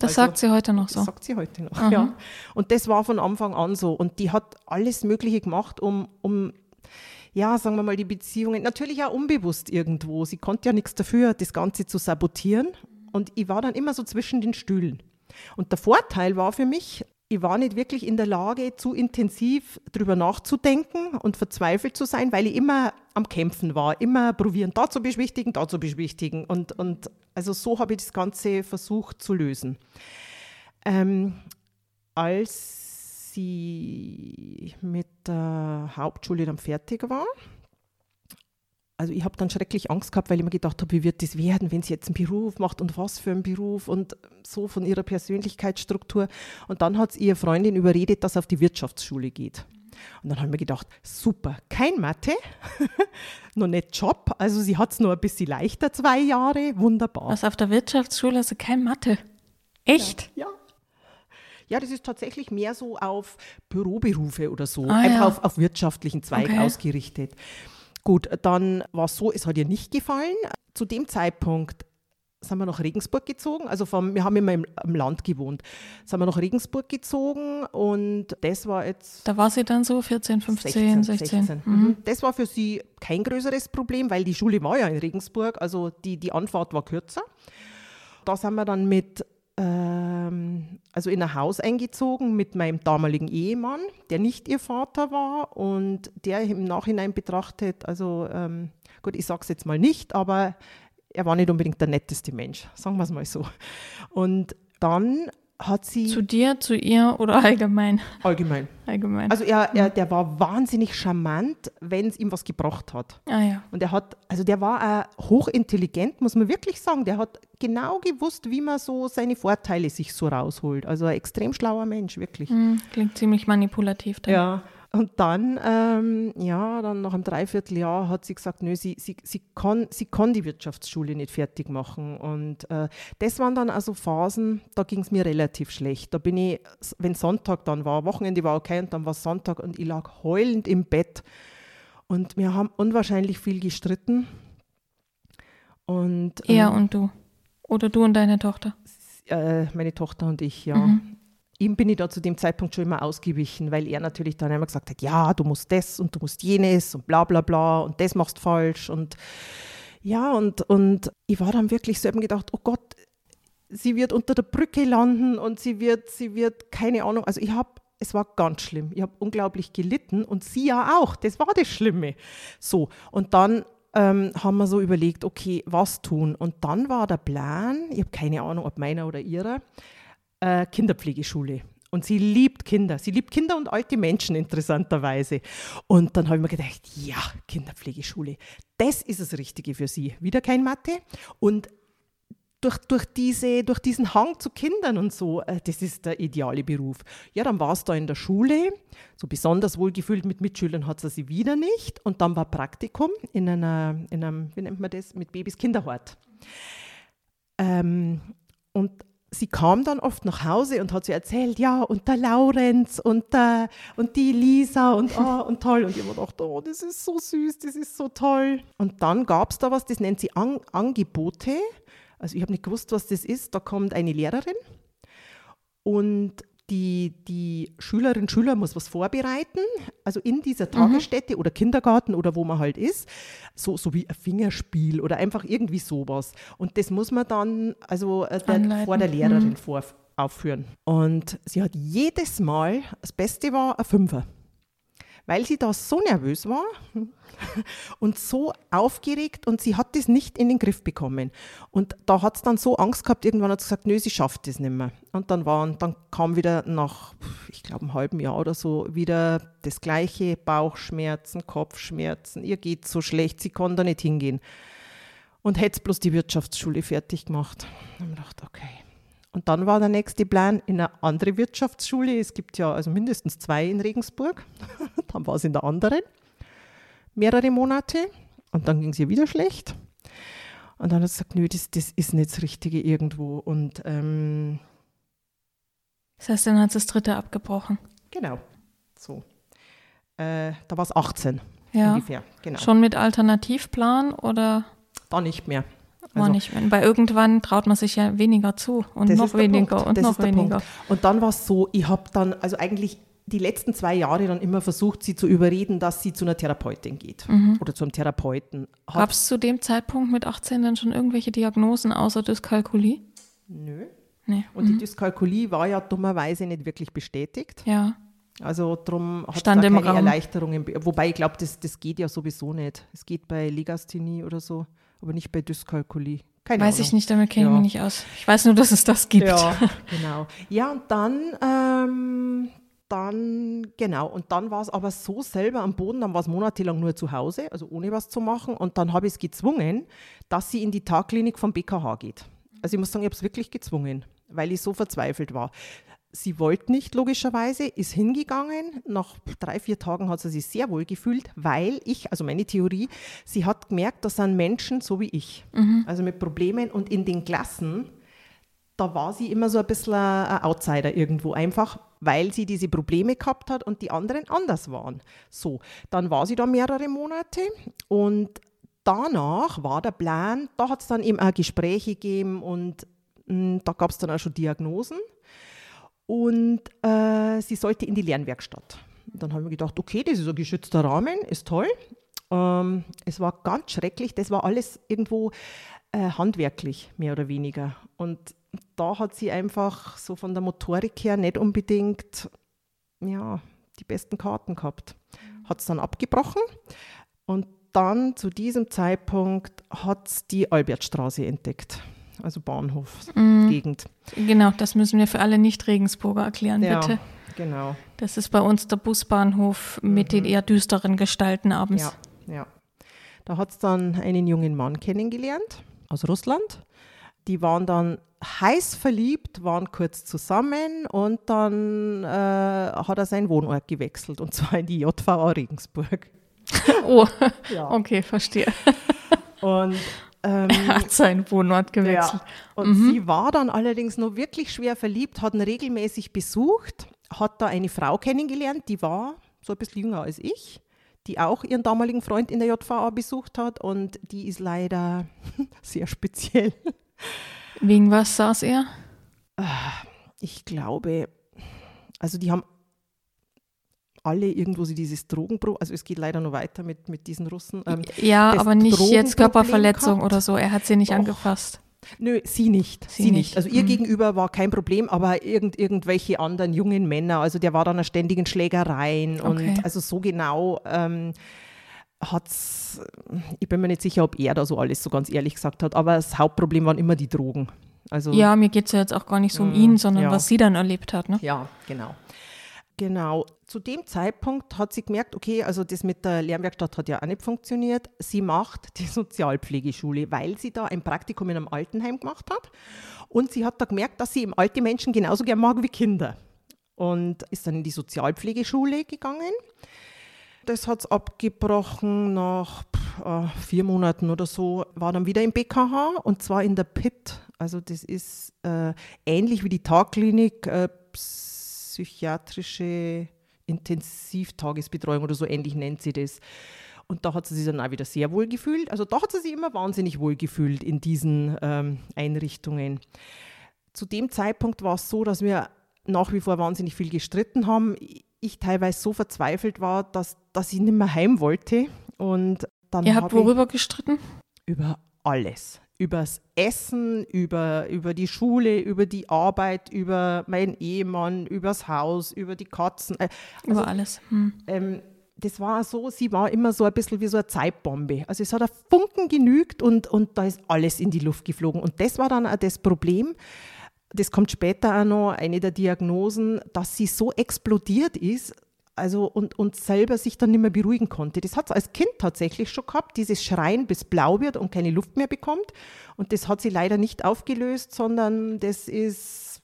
Das also, sagt sie heute noch so. Das sagt sie heute noch, mhm. ja. Und das war von Anfang an so. Und die hat alles Mögliche gemacht, um, um ja, sagen wir mal, die Beziehungen, natürlich auch unbewusst irgendwo. Sie konnte ja nichts dafür, das Ganze zu sabotieren. Und ich war dann immer so zwischen den Stühlen. Und der Vorteil war für mich, ich war nicht wirklich in der Lage, zu intensiv darüber nachzudenken und verzweifelt zu sein, weil ich immer am Kämpfen war, immer probieren, da zu beschwichtigen, da zu beschwichtigen. Und, und also so habe ich das Ganze versucht zu lösen. Ähm, als sie mit der Hauptschule dann fertig war, also ich habe dann schrecklich Angst gehabt, weil ich mir gedacht habe, wie wird das werden, wenn sie jetzt einen Beruf macht und was für einen Beruf und so von ihrer Persönlichkeitsstruktur. Und dann hat ihre Freundin überredet, dass sie auf die Wirtschaftsschule geht. Und dann haben wir gedacht, super, kein Mathe, noch nicht Job. Also sie hat es nur ein bisschen leichter, zwei Jahre, wunderbar. Was auf der Wirtschaftsschule, also kein Mathe? Echt? Ja. ja. Ja, das ist tatsächlich mehr so auf Büroberufe oder so, ah, einfach ja. auf, auf wirtschaftlichen Zweig okay. ausgerichtet. Gut, dann war es so, es hat ihr nicht gefallen. Zu dem Zeitpunkt sind wir nach Regensburg gezogen. Also vom, wir haben immer im, im, Land gewohnt. Sind wir nach Regensburg gezogen und das war jetzt. Da war sie dann so 14, 15, 16. 16. 16. Mhm. Das war für sie kein größeres Problem, weil die Schule war ja in Regensburg, also die, die Anfahrt war kürzer. Da sind wir dann mit ähm, also in ein Haus eingezogen mit meinem damaligen Ehemann, der nicht ihr Vater war und der im Nachhinein betrachtet, also ähm, gut, ich sage es jetzt mal nicht, aber er war nicht unbedingt der netteste Mensch, sagen wir es mal so. Und dann hat sie. Zu dir, zu ihr oder allgemein? Allgemein. Allgemein. Also er, er, der war wahnsinnig charmant, wenn es ihm was gebracht hat. Ah ja. Und er hat, also der war auch hochintelligent, muss man wirklich sagen. Der hat genau gewusst, wie man so seine Vorteile sich so rausholt. Also ein extrem schlauer Mensch, wirklich. Hm, klingt ziemlich manipulativ. Dann. Ja. Und dann, ähm, ja, dann nach einem Dreivierteljahr hat sie gesagt, nö, sie, sie, sie, kann, sie kann die Wirtschaftsschule nicht fertig machen. Und äh, das waren dann also Phasen, da ging es mir relativ schlecht. Da bin ich, wenn Sonntag dann war, Wochenende war okay und dann war Sonntag und ich lag heulend im Bett. Und wir haben unwahrscheinlich viel gestritten. Und, er ähm, und du? Oder du und deine Tochter? Äh, meine Tochter und ich, ja. Mhm ihm bin ich da zu dem Zeitpunkt schon immer ausgewichen, weil er natürlich dann immer gesagt hat, ja, du musst das und du musst jenes und bla bla bla und das machst falsch und ja, und, und ich war dann wirklich so eben gedacht, oh Gott, sie wird unter der Brücke landen und sie wird, sie wird, keine Ahnung, also ich habe, es war ganz schlimm. Ich habe unglaublich gelitten und sie ja auch, das war das Schlimme. So, und dann ähm, haben wir so überlegt, okay, was tun? Und dann war der Plan, ich habe keine Ahnung, ob meiner oder ihrer, äh, Kinderpflegeschule. Und sie liebt Kinder. Sie liebt Kinder und alte Menschen interessanterweise. Und dann habe ich mir gedacht, ja, Kinderpflegeschule, das ist das Richtige für sie. Wieder kein Mathe. Und durch, durch, diese, durch diesen Hang zu Kindern und so, äh, das ist der ideale Beruf. Ja, dann war es da in der Schule, so besonders wohlgefühlt mit Mitschülern hat sie wieder nicht. Und dann war Praktikum in, einer, in einem, wie nennt man das, mit Babys Kinderhort. Ähm, und sie kam dann oft nach Hause und hat sie erzählt, ja, und der Laurenz und, der, und die Lisa und, oh, und toll. Und ich habe gedacht, oh, das ist so süß, das ist so toll. Und dann gab es da was, das nennt sie An Angebote. Also ich habe nicht gewusst, was das ist. Da kommt eine Lehrerin und die, die Schülerin, Schüler muss was vorbereiten, also in dieser Tagesstätte mhm. oder Kindergarten oder wo man halt ist, so, so wie ein Fingerspiel oder einfach irgendwie sowas. Und das muss man dann also äh, der, vor der Lehrerin mhm. vor, aufführen. Und sie hat jedes Mal, das Beste war ein Fünfer weil sie da so nervös war und so aufgeregt und sie hat das nicht in den Griff bekommen. Und da hat es dann so Angst gehabt, irgendwann hat sie gesagt, nö, sie schafft das nicht mehr. Und dann, waren, dann kam wieder nach, ich glaube, einem halben Jahr oder so, wieder das gleiche, Bauchschmerzen, Kopfschmerzen, ihr geht so schlecht, sie kann da nicht hingehen. Und hätte bloß die Wirtschaftsschule fertig gemacht. Und ich dachte, okay, und dann war der nächste Plan in eine andere Wirtschaftsschule. Es gibt ja also mindestens zwei in Regensburg. dann war es in der anderen. Mehrere Monate. Und dann ging es ihr wieder schlecht. Und dann hat sie gesagt, nö, das, das ist nicht das Richtige irgendwo. Und ähm, das heißt, dann hat sie das dritte abgebrochen. Genau. So. Äh, da war es 18 ja. ungefähr. Genau. Schon mit Alternativplan oder? Da nicht mehr. Also, nicht mehr. Weil irgendwann traut man sich ja weniger zu und noch weniger und das noch weniger. Punkt. Und dann war es so, ich habe dann, also eigentlich die letzten zwei Jahre dann immer versucht, sie zu überreden, dass sie zu einer Therapeutin geht mhm. oder zu einem Therapeuten. Gab es zu dem Zeitpunkt mit 18 dann schon irgendwelche Diagnosen außer Dyskalkulie? Nö. Nee. Und mhm. die Dyskalkulie war ja dummerweise nicht wirklich bestätigt. Ja. Also darum hat es da keine Raum. Erleichterungen. Wobei ich glaube, das, das geht ja sowieso nicht. Es geht bei Legasthenie oder so aber nicht bei Dyskalkulie. Keine weiß Ahnung. ich nicht, damit kenne ich mich nicht aus. Ich weiß nur, dass es das gibt. Ja, genau. Ja, und dann, ähm, dann, genau, und dann war es aber so selber am Boden, dann war es monatelang nur zu Hause, also ohne was zu machen. Und dann habe ich es gezwungen, dass sie in die Tagklinik vom BKH geht. Also ich muss sagen, ich habe es wirklich gezwungen, weil ich so verzweifelt war. Sie wollte nicht, logischerweise, ist hingegangen. Nach drei, vier Tagen hat sie sich sehr wohl gefühlt, weil ich, also meine Theorie, sie hat gemerkt, das sind Menschen so wie ich. Mhm. Also mit Problemen und in den Klassen, da war sie immer so ein bisschen ein Outsider irgendwo, einfach weil sie diese Probleme gehabt hat und die anderen anders waren. So, dann war sie da mehrere Monate und danach war der Plan, da hat es dann eben auch Gespräche gegeben und mh, hm, da gab es dann auch schon Diagnosen und äh, sie sollte in die Lernwerkstatt. Dann haben wir gedacht, okay, das ist ein geschützter Rahmen, ist toll. Ähm, es war ganz schrecklich, das war alles irgendwo äh, handwerklich, mehr oder weniger. Und da hat sie einfach so von der Motorik her nicht unbedingt ja, die besten Karten gehabt. Hat es dann abgebrochen und dann zu diesem Zeitpunkt hat es die Albertstraße entdeckt, also Bahnhofsgegend. Mhm. Genau, das müssen wir für alle Nicht-Regensburger erklären, Ja, bitte. genau. Das ist bei uns der Busbahnhof mit den eher düsteren Gestalten abends. Ja, ja. Da hat es dann einen jungen Mann kennengelernt aus Russland. Die waren dann heiß verliebt, waren kurz zusammen und dann äh, hat er seinen Wohnort gewechselt und zwar in die JVA Regensburg. Oh, Ja. okay, verstehe. Und ähm, Er hat seinen Wohnort gewechselt. Ja. Und sie war dann allerdings noch wirklich schwer verliebt, hat ihn regelmäßig besucht, hat da eine Frau kennengelernt, die war so ein bisschen jünger als ich, die auch ihren damaligen Freund in der JVA besucht hat und die ist leider sehr speziell. Wegen was saß er? Ich glaube, also die haben alle irgendwo so dieses Drogenproblem, also es geht leider noch weiter mit, mit diesen Russen. Ähm, Ja, aber nicht jetzt Körperverletzung gehabt. oder so. Er hat sie nicht Doch. angefasst. Nö, sie nicht. Sie Sie, nicht. nicht. Also ihr Mhm. gegenüber war kein Problem, aber irgend, irgendwelche anderen jungen Männer, also der war dann an ständigen Schlägereien Okay. und also so genau ähm, hat's, ich bin mir nicht sicher, ob er da so alles so ganz ehrlich gesagt hat, aber das Hauptproblem waren immer die Drogen. Also Ja, mir geht es ja jetzt auch gar nicht so um Mm, ihn, sondern ja. was sie dann erlebt hat. Ne? Ja, genau. Genau. Zu dem Zeitpunkt hat sie gemerkt, okay, also das mit der Lernwerkstatt hat ja auch nicht funktioniert. Sie macht die Sozialpflegeschule, weil sie da ein Praktikum in einem Altenheim gemacht hat. Und sie hat da gemerkt, dass sie eben alte Menschen genauso gern mag wie Kinder. Und ist dann in die Sozialpflegeschule gegangen. Das hat es abgebrochen nach äh, vier Monaten oder so, war dann wieder im BKH und zwar in der PIT. Also das ist äh, ähnlich wie die Tagklinik, äh, psychiatrische Intensivtagesbetreuung oder so ähnlich nennt sie das. Und da hat sie sich dann auch wieder sehr wohl gefühlt. Also da hat sie sich immer wahnsinnig wohl gefühlt in diesen ähm, Einrichtungen. Zu dem Zeitpunkt war es so, dass wir nach wie vor wahnsinnig viel gestritten haben. Ich teilweise so verzweifelt war, dass, dass ich nicht mehr heim wollte. Und dann Ihr hab habt worüber gestritten? über alles. Übers Essen, über, über die Schule, über die Arbeit, über meinen Ehemann, übers Haus, über die Katzen. Äh, Über alles. Hm. ähm, das war so, sie war immer so ein bisschen wie so eine Zeitbombe. Also es hat ein Funken genügt und, und da ist alles in die Luft geflogen. Und das war dann auch das Problem, das kommt später auch noch, eine der Diagnosen, dass sie so explodiert ist, also und, und selber sich dann nicht mehr beruhigen konnte. Das hat sie als Kind tatsächlich schon gehabt, dieses Schreien, bis blau wird und keine Luft mehr bekommt. Und das hat sie leider nicht aufgelöst, sondern das ist,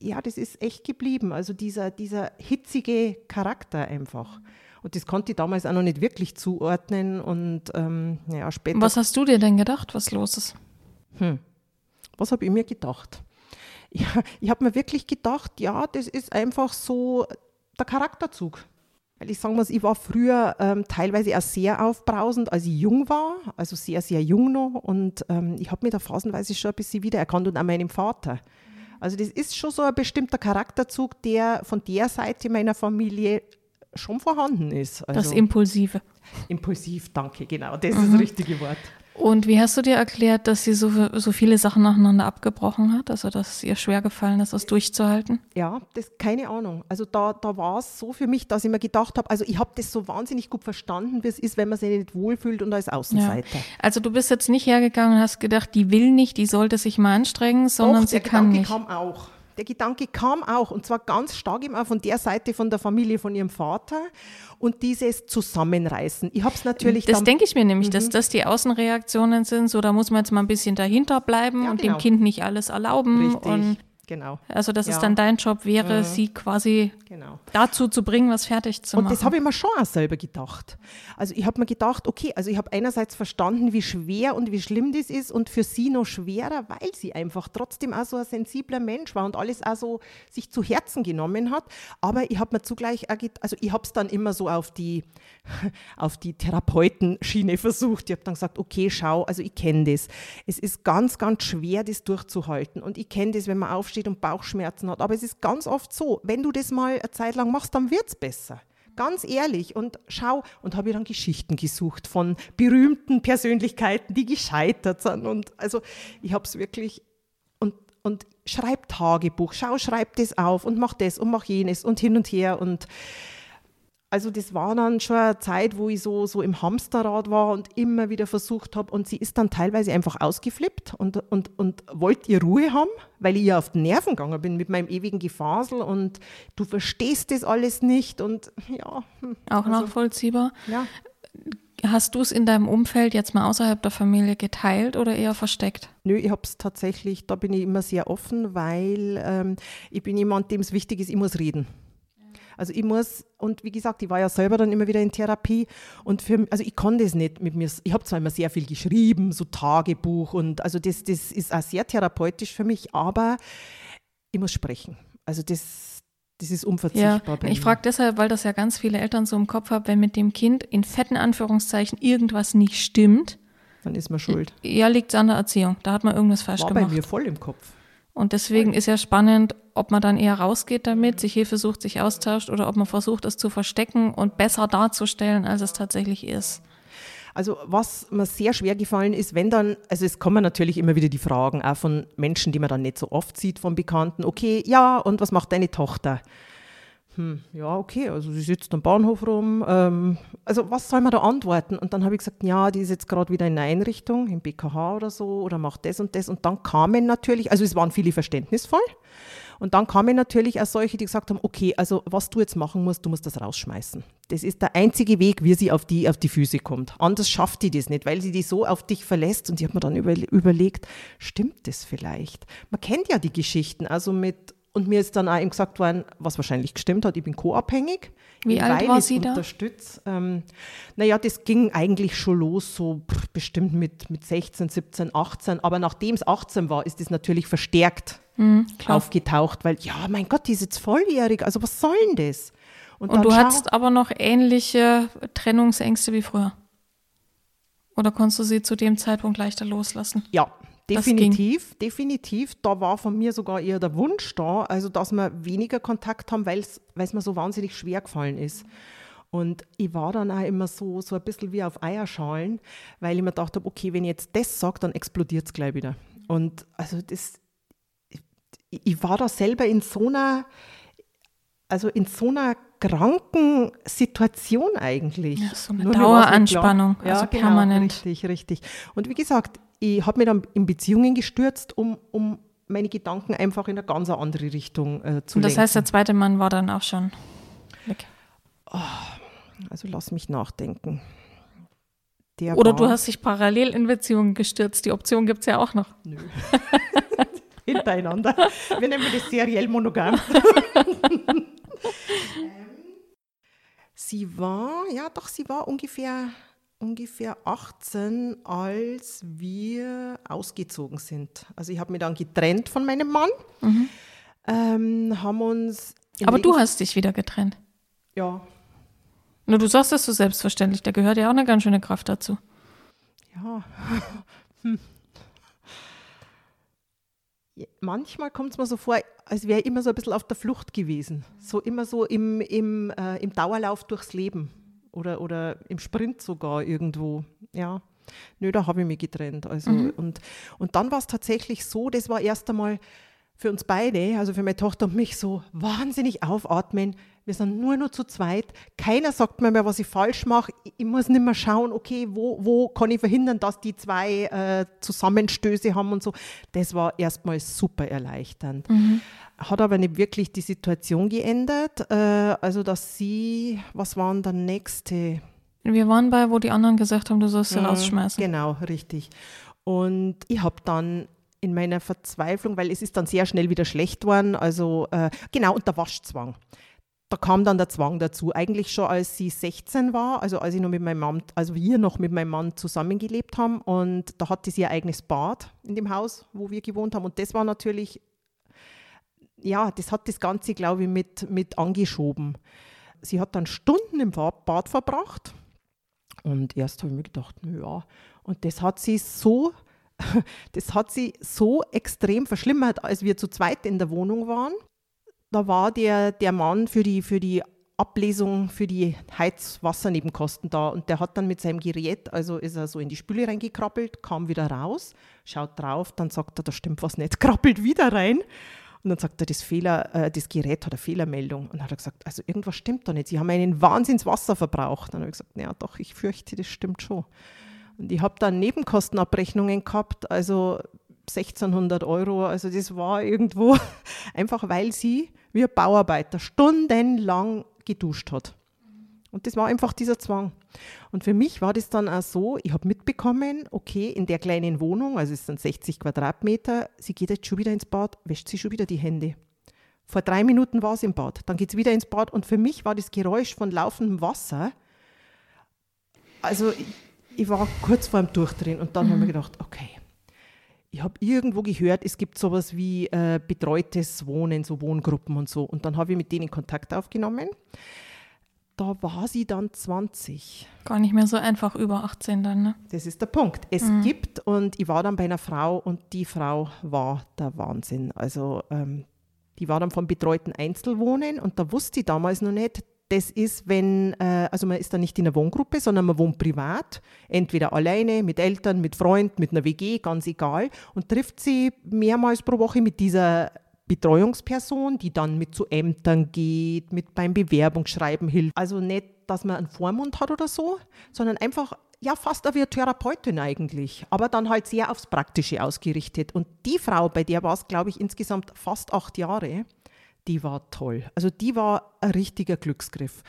ja, das ist echt geblieben. Also dieser, dieser hitzige Charakter einfach. Und das konnte ich damals auch noch nicht wirklich zuordnen. Und ähm, ja, später. Was hast du dir denn gedacht, was los ist? Was habe ich mir gedacht? Ja, ich habe mir wirklich gedacht, ja, das ist einfach so der Charakterzug. Weil ich sagen muss, ich war früher ähm, teilweise auch sehr aufbrausend, als ich jung war, also sehr, sehr jung noch. Und ähm, ich habe mich da phasenweise schon ein bisschen wiedererkannt und auch meinem Vater. Also das ist schon so ein bestimmter Charakterzug, der von der Seite meiner Familie schon vorhanden ist. Also Das Impulsive. impulsiv, danke, genau, das ist das richtige Wort. Und wie hast du dir erklärt, dass sie so, so viele Sachen nacheinander abgebrochen hat? Also, dass es ihr schwer gefallen ist, das durchzuhalten? Ja, das keine Ahnung. Also da, da war es so für mich, dass ich mir gedacht habe, also ich habe das so wahnsinnig gut verstanden, wie es ist, wenn man sich nicht wohlfühlt und als Außenseiter. Also, du bist jetzt nicht hergegangen und hast gedacht, die will nicht, die sollte sich mal anstrengen, sondern Doch, sie kann Gedanke nicht. kam auch. Der Gedanke kam auch und zwar ganz stark auch von der Seite von der Familie von ihrem Vater und dieses Zusammenreißen. Ich habe es natürlich Das denke ich mir nämlich, dass das die Außenreaktionen sind. So, da muss man jetzt mal ein bisschen dahinter bleiben Ja, und genau. dem Kind nicht alles erlauben. richtig, Und genau, also, dass es Ja. dann dein Job wäre, sie quasi genau. dazu zu bringen, was fertig zu Und machen. das habe ich mir schon auch selber gedacht. Also ich habe mir gedacht, okay, also ich habe einerseits verstanden, wie schwer und wie schlimm das ist und für sie noch schwerer, weil sie einfach trotzdem auch so ein sensibler Mensch war und alles auch so sich zu Herzen genommen hat. Aber ich habe mir zugleich, auch also ich habe es dann immer so auf die, auf die Therapeutenschiene versucht. Ich habe dann gesagt, okay, schau, also ich kenne das. Es ist ganz, ganz schwer, das durchzuhalten. Und ich kenne das, wenn man aufsteht und Bauchschmerzen hat. Aber es ist ganz oft so, wenn du das mal eine Zeit lang machst, dann wird es besser. Ganz ehrlich. Und schau, und habe ich dann Geschichten gesucht von berühmten Persönlichkeiten, die gescheitert sind. Und also ich habe es wirklich, und und schreib Tagebuch, schau, schreib das auf und mach das und mach jenes und hin und her und also das war dann schon eine Zeit, wo ich so, so im Hamsterrad war und immer wieder versucht habe. Und sie ist dann teilweise einfach ausgeflippt und, und, und wollte ihr Ruhe haben, weil ich ihr auf die Nerven gegangen bin mit meinem ewigen Gefasel und du verstehst das alles nicht und ja. Hm, Auch also, nachvollziehbar. Ja. Hast du es in deinem Umfeld jetzt mal außerhalb der Familie geteilt oder eher versteckt? Nö, ich habe es tatsächlich, da bin ich immer sehr offen, weil ähm, ich bin jemand, dem es wichtig ist, ich muss reden. Also ich muss, und wie gesagt, ich war ja selber dann immer wieder in Therapie und für, also ich kann das nicht mit mir, ich habe zwar immer sehr viel geschrieben, so Tagebuch und also das, das ist auch sehr therapeutisch für mich, aber ich muss sprechen. Also das, das ist unverzichtbar. Ja, ich frage deshalb, weil das ja ganz viele Eltern so im Kopf haben, wenn mit dem Kind in fetten Anführungszeichen irgendwas nicht stimmt, dann ist man schuld. Ja, liegt es an der Erziehung. Da hat man irgendwas falsch War gemacht. bei mir voll im Kopf. Und deswegen ist ja spannend, ob man dann eher rausgeht damit, sich Hilfe sucht, sich austauscht oder ob man versucht, es zu verstecken und besser darzustellen, als es tatsächlich ist. Also was mir sehr schwer gefallen ist, wenn dann, also es kommen natürlich immer wieder die Fragen auch von Menschen, die man dann nicht so oft sieht, von Bekannten, okay, ja, und was macht deine Tochter? Hm, ja, okay, also sie sitzt am Bahnhof rum. Ähm, also was soll man da antworten? Und dann habe ich gesagt, ja, die ist jetzt gerade wieder in einer Einrichtung, im BKH oder so, oder macht das und das. Und dann kamen natürlich, also es waren viele verständnisvoll. Und dann kamen natürlich auch solche, die gesagt haben, okay, also was du jetzt machen musst, du musst das rausschmeißen. Das ist der einzige Weg, wie sie auf die, auf die Füße kommt. Anders schafft die das nicht, weil sie die so auf dich verlässt. Und ich habe mir dann über, überlegt, stimmt das vielleicht? Man kennt ja die Geschichten, also mit und mir ist dann auch eben gesagt worden, was wahrscheinlich gestimmt hat, ich bin co-abhängig. Wie alt war sie da? Ähm, naja, das ging eigentlich schon los, so bestimmt mit, mit 16, 17, 18. Aber nachdem es 18 war, ist es natürlich verstärkt mhm, aufgetaucht, weil, ja, mein Gott, die ist jetzt volljährig, also was soll denn das? Und, Und du hattest aber noch ähnliche Trennungsängste wie früher? Oder konntest du sie zu dem Zeitpunkt leichter loslassen? Ja, Definitiv, definitiv. Da war von mir sogar eher der Wunsch da, also dass wir weniger Kontakt haben, weil es mir so wahnsinnig schwer gefallen ist. Und ich war dann auch immer so, so ein bisschen wie auf Eierschalen, weil ich mir gedacht habe, okay, wenn ich jetzt das sage, dann explodiert es gleich wieder. Und also das, ich, ich war da selber in so einer, also in so einer kranken Situation eigentlich. Ja, so eine Nur Daueranspannung, also ja, genau, permanent. Richtig, richtig. Und wie gesagt, ich habe mich dann in Beziehungen gestürzt, um, um meine Gedanken einfach in eine ganz andere Richtung äh, zu Und das lenken. heißt, der zweite Mann war dann auch schon weg? Oh, also lass mich nachdenken. Der Oder du hast dich parallel in Beziehungen gestürzt. Die Option gibt es ja auch noch. Nö. Hintereinander. Wir nennen das seriell monogam. sie war, ja doch, sie war ungefähr ungefähr 18, als wir ausgezogen sind. Also ich habe mich dann getrennt von meinem Mann, mhm. ähm, haben uns. Aber du hast dich wieder getrennt. Ja. Nur du sagst das so selbstverständlich, da gehört ja auch eine ganz schöne Kraft dazu. Ja. hm. Manchmal kommt es mir so vor, als wäre ich immer so ein bisschen auf der Flucht gewesen. So immer so im, im, äh, im Dauerlauf durchs Leben oder, oder im Sprint sogar irgendwo. Ja, nö, da habe ich mich getrennt. Also, mhm. und, und dann war es tatsächlich so, das war erst einmal für uns beide, also für meine Tochter und mich, so wahnsinnig aufatmen. Wir sind nur noch zu zweit. Keiner sagt mir mehr, was ich falsch mache. Ich muss nicht mehr schauen, okay, wo, wo kann ich verhindern, dass die zwei äh, Zusammenstöße haben und so. Das war erstmal super erleichternd. Mhm. Hat aber nicht wirklich die Situation geändert. Äh, also, dass sie, was waren der nächste? Wir waren bei, wo die anderen gesagt haben, du sollst sie mhm, rausschmeißen. Genau, richtig. Und ich habe dann in meiner Verzweiflung, weil es ist dann sehr schnell wieder schlecht worden, also äh, genau, und der Waschzwang. Da kam dann der Zwang dazu. Eigentlich schon als sie 16 war, also als ich noch mit meinem Mann, also wir noch mit meinem Mann zusammengelebt haben und da hatte sie ihr eigenes Bad in dem Haus, wo wir gewohnt haben und das war natürlich ja, das hat das Ganze, glaube ich, mit, mit angeschoben. Sie hat dann Stunden im Bad verbracht und erst habe ich mir gedacht, ja, und das hat sie so, das hat sie so extrem verschlimmert, als wir zu zweit in der Wohnung waren. Da war der, der Mann für die, für die Ablesung für die Heizwassernebenkosten da und der hat dann mit seinem Gerät, also ist er so in die Spüle reingekrabbelt, kam wieder raus, schaut drauf, dann sagt er, da stimmt was nicht, krabbelt wieder rein und dann sagt er, das, Fehler, äh, das Gerät hat eine Fehlermeldung. Und dann hat er gesagt, also irgendwas stimmt da nicht. Sie haben einen Wahnsinnswasserverbrauch. Dann habe ich gesagt, ja doch, ich fürchte, das stimmt schon. Und ich habe dann Nebenkostenabrechnungen gehabt, also 1600 Euro. Also das war irgendwo einfach, weil sie wie ein Bauarbeiter stundenlang geduscht hat. Und das war einfach dieser Zwang. Und für mich war das dann auch so, ich habe mitbekommen, okay, in der kleinen Wohnung, also es sind 60 Quadratmeter, sie geht jetzt schon wieder ins Bad, wäscht sie schon wieder die Hände. Vor drei Minuten war sie im Bad, dann geht sie wieder ins Bad und für mich war das Geräusch von laufendem Wasser, also ich, ich war kurz vor dem Durchdrehen und dann mhm. habe ich gedacht, okay, ich habe irgendwo gehört, es gibt sowas wie äh, betreutes Wohnen, so Wohngruppen und so. Und dann habe ich mit denen Kontakt aufgenommen. Da war sie dann 20. Gar nicht mehr so einfach über 18 dann, ne? Das ist der Punkt. Es mhm. gibt und ich war dann bei einer Frau und die Frau war der Wahnsinn. Also ähm, die war dann vom betreuten Einzelwohnen und da wusste ich damals noch nicht, das ist, wenn, äh, also man ist dann nicht in einer Wohngruppe, sondern man wohnt privat, entweder alleine, mit Eltern, mit Freunden, mit einer WG, ganz egal, und trifft sie mehrmals pro Woche mit dieser Betreuungsperson, die dann mit zu Ämtern geht, mit beim Bewerbungsschreiben hilft. Also nicht, dass man einen Vormund hat oder so, sondern einfach ja fast wie eine Therapeutin eigentlich, aber dann halt sehr aufs Praktische ausgerichtet. Und die Frau, bei der war es, glaube ich, insgesamt fast acht Jahre, die war toll. Also die war ein richtiger Glücksgriff.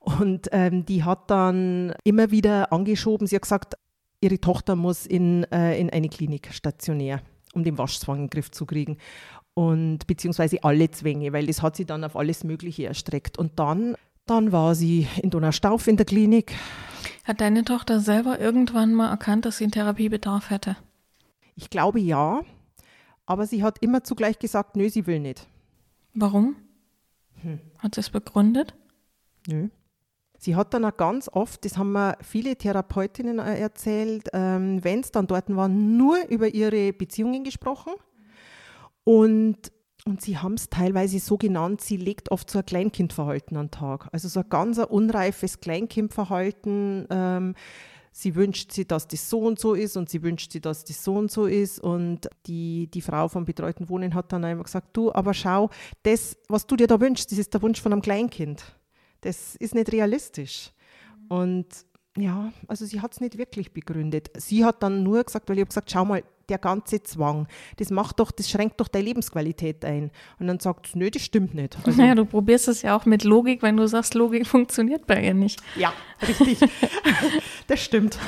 Und ähm, die hat dann immer wieder angeschoben, sie hat gesagt, ihre Tochter muss in, äh, in eine Klinik stationär, um den Waschzwang in den Griff zu kriegen. Und beziehungsweise alle Zwänge, weil das hat sie dann auf alles Mögliche erstreckt. Und dann, dann war sie in Donaustauf in der Klinik. Hat deine Tochter selber irgendwann mal erkannt, dass sie einen Therapiebedarf hätte? Ich glaube ja, aber sie hat immer zugleich gesagt, nö, sie will nicht. Warum? Hm. Hat sie es begründet? Nö. Sie hat dann auch ganz oft, das haben mir viele Therapeutinnen äh, erzählt, ähm, wenn es dann dort war, nur über ihre Beziehungen gesprochen. Und, und sie haben es teilweise so genannt, sie legt oft so ein Kleinkindverhalten an den Tag. Also so ein ganz unreifes Kleinkindverhalten. Ähm, sie wünscht sich, dass das so und so ist und sie wünscht sich, dass das so und so ist. Und die, die Frau vom betreuten Wohnen hat dann einmal gesagt, du, aber schau, das, was du dir da wünschst, das ist der Wunsch von einem Kleinkind. Das ist nicht realistisch. Und ja, also sie hat es nicht wirklich begründet. Sie hat dann nur gesagt, weil ich habe gesagt, schau mal, der ganze Zwang, das macht doch, das schränkt doch deine Lebensqualität ein. Und dann sagt sie, nö, das stimmt nicht. Also, naja, du probierst es ja auch mit Logik, wenn du sagst, Logik funktioniert bei ihr nicht. Ja, richtig. das stimmt.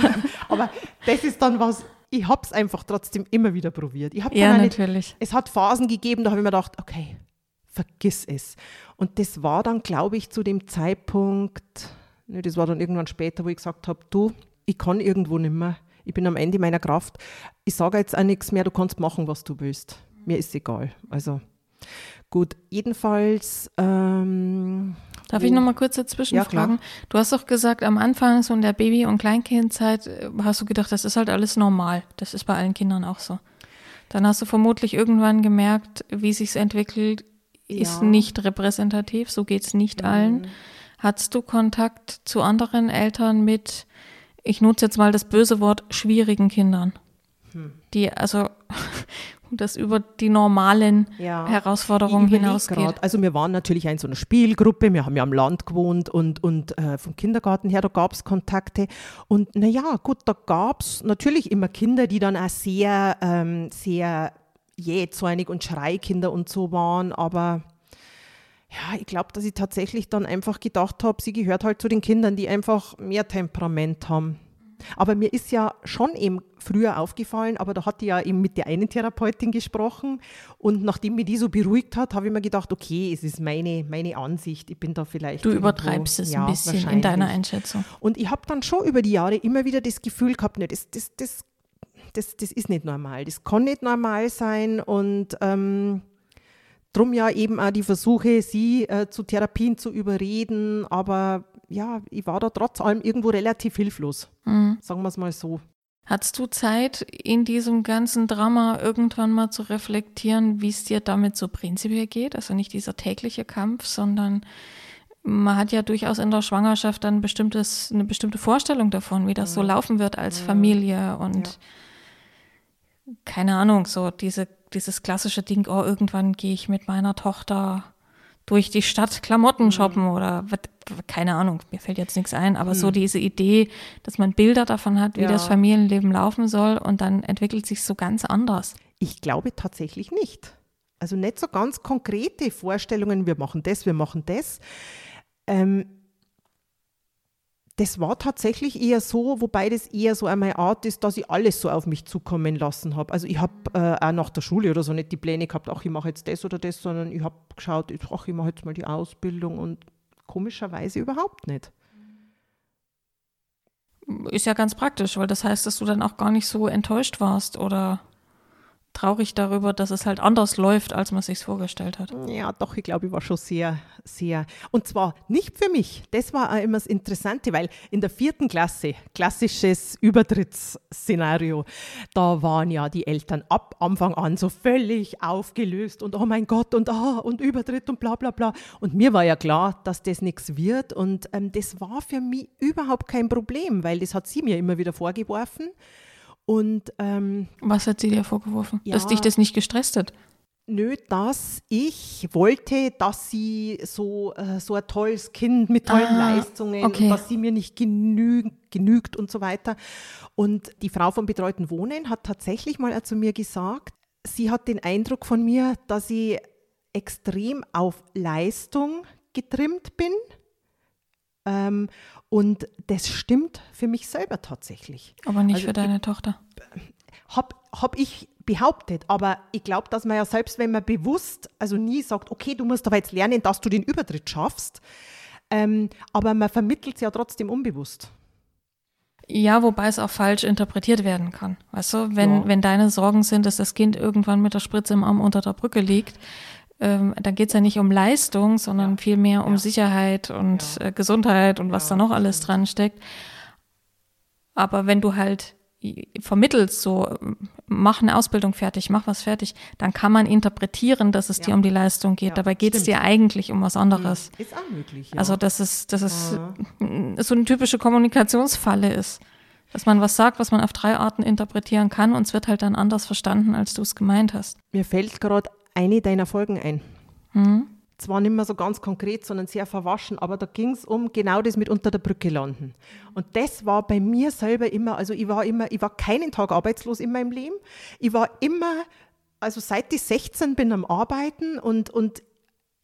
Aber das ist dann was, ich habe es einfach trotzdem immer wieder probiert. Ich ja, eine, natürlich. Es hat Phasen gegeben, da habe ich mir gedacht, okay, vergiss es. Und das war dann, glaube ich, zu dem Zeitpunkt, ne, das war dann irgendwann später, wo ich gesagt habe, du, ich kann irgendwo nicht mehr ich bin am Ende meiner Kraft. Ich sage jetzt auch nichts mehr, du kannst machen, was du willst. Mir ist egal. Also gut, jedenfalls. Ähm, Darf ich noch mal kurz dazwischen ja, fragen? Klar. Du hast doch gesagt, am Anfang so in der Baby- und Kleinkindzeit äh, hast du gedacht, das ist halt alles normal. Das ist bei allen Kindern auch so. Dann hast du vermutlich irgendwann gemerkt, wie sich entwickelt, ja. ist nicht repräsentativ, so geht es nicht mhm. allen. Hattest du Kontakt zu anderen Eltern mit ich nutze jetzt mal das böse Wort schwierigen Kindern, hm. die also das über die normalen ja, Herausforderungen hinausgeht. Grad. Also wir waren natürlich in so einer Spielgruppe, wir haben ja am Land gewohnt und, und äh, vom Kindergarten her, da gab es Kontakte. Und naja, gut, da gab es natürlich immer Kinder, die dann auch sehr, ähm, sehr jähzornig und Schreikinder und so waren, aber ja, ich glaube, dass ich tatsächlich dann einfach gedacht habe, sie gehört halt zu den Kindern, die einfach mehr Temperament haben. Aber mir ist ja schon eben früher aufgefallen, aber da hatte ich ja eben mit der einen Therapeutin gesprochen und nachdem mir die so beruhigt hat, habe ich mir gedacht, okay, es ist meine, meine Ansicht, ich bin da vielleicht. Du übertreibst irgendwo, es ein ja, bisschen in deiner Einschätzung. Und ich habe dann schon über die Jahre immer wieder das Gefühl gehabt, ne, das, das, das, das, das ist nicht normal, das kann nicht normal sein und ähm, Drum ja eben auch die Versuche, sie äh, zu Therapien zu überreden, aber ja, ich war da trotz allem irgendwo relativ hilflos. Mhm. Sagen wir es mal so. Hattest du Zeit, in diesem ganzen Drama irgendwann mal zu reflektieren, wie es dir damit so prinzipiell geht? Also nicht dieser tägliche Kampf, sondern man hat ja durchaus in der Schwangerschaft dann bestimmtes, eine bestimmte Vorstellung davon, wie das so laufen wird als Familie und ja. keine Ahnung, so diese, dieses klassische Ding, oh, irgendwann gehe ich mit meiner Tochter durch die Stadt Klamotten mhm. shoppen oder keine Ahnung, mir fällt jetzt nichts ein, aber mhm. so diese Idee, dass man Bilder davon hat, wie ja. das Familienleben laufen soll und dann entwickelt sich so ganz anders. Ich glaube tatsächlich nicht. Also nicht so ganz konkrete Vorstellungen, wir machen das, wir machen das. Ähm, das war tatsächlich eher so, wobei das eher so eine Art ist, dass ich alles so auf mich zukommen lassen habe. Also ich habe äh, auch nach der Schule oder so nicht die Pläne gehabt, ach, ich mache jetzt das oder das, sondern ich habe geschaut, ach, ich mache jetzt mal die Ausbildung und komischerweise überhaupt nicht. Ist ja ganz praktisch, weil das heißt, dass du dann auch gar nicht so enttäuscht warst oder traurig darüber, dass es halt anders läuft, als man sich vorgestellt hat. Ja, doch, ich glaube, ich war schon sehr, sehr. Und zwar nicht für mich. Das war auch immer das Interessante, weil in der vierten Klasse, klassisches Übertrittsszenario, da waren ja die Eltern ab Anfang an so völlig aufgelöst und oh mein Gott und ah und Übertritt und bla bla bla. Und mir war ja klar, dass das nichts wird. Und ähm, das war für mich überhaupt kein Problem, weil das hat sie mir immer wieder vorgeworfen. Und, ähm, Was hat sie dir vorgeworfen? Ja, dass dich das nicht gestresst hat? Nö, dass ich wollte, dass sie so, äh, so ein tolles Kind mit tollen ah, Leistungen, okay. dass sie mir nicht genü genügt und so weiter. Und die Frau vom betreuten Wohnen hat tatsächlich mal zu mir gesagt, sie hat den Eindruck von mir, dass ich extrem auf Leistung getrimmt bin. Ähm, und das stimmt für mich selber tatsächlich. Aber nicht also für deine ich, Tochter. Habe hab ich behauptet, aber ich glaube, dass man ja selbst, wenn man bewusst, also nie sagt, okay, du musst aber jetzt lernen, dass du den Übertritt schaffst, ähm, aber man vermittelt es ja trotzdem unbewusst. Ja, wobei es auch falsch interpretiert werden kann. Weißt du, wenn, ja. wenn deine Sorgen sind, dass das Kind irgendwann mit der Spritze im Arm unter der Brücke liegt, ähm, dann geht es ja nicht um Leistung, sondern ja. vielmehr um ja. Sicherheit und ja. äh, Gesundheit und was da noch alles dran steckt. Aber wenn du halt vermittelst, so mach eine Ausbildung fertig, mach was fertig, dann kann man interpretieren, dass es ja. dir um die Leistung geht. Ja, Dabei geht es dir eigentlich um was anderes. Ist auch möglich. Ja. Also dass es, dass es so eine typische Kommunikationsfalle ist. Dass man was sagt, was man auf drei Arten interpretieren kann und es wird halt dann anders verstanden, als du es gemeint hast. Mir fällt gerade eine deiner Folgen ein. Mhm. Zwar nicht mehr so ganz konkret, sondern sehr verwaschen, aber da ging es um genau das mit unter der Brücke landen. Und das war bei mir selber immer, also ich war immer, ich war keinen Tag arbeitslos in meinem Leben. Ich war immer, also seit ich 16 bin am Arbeiten und, und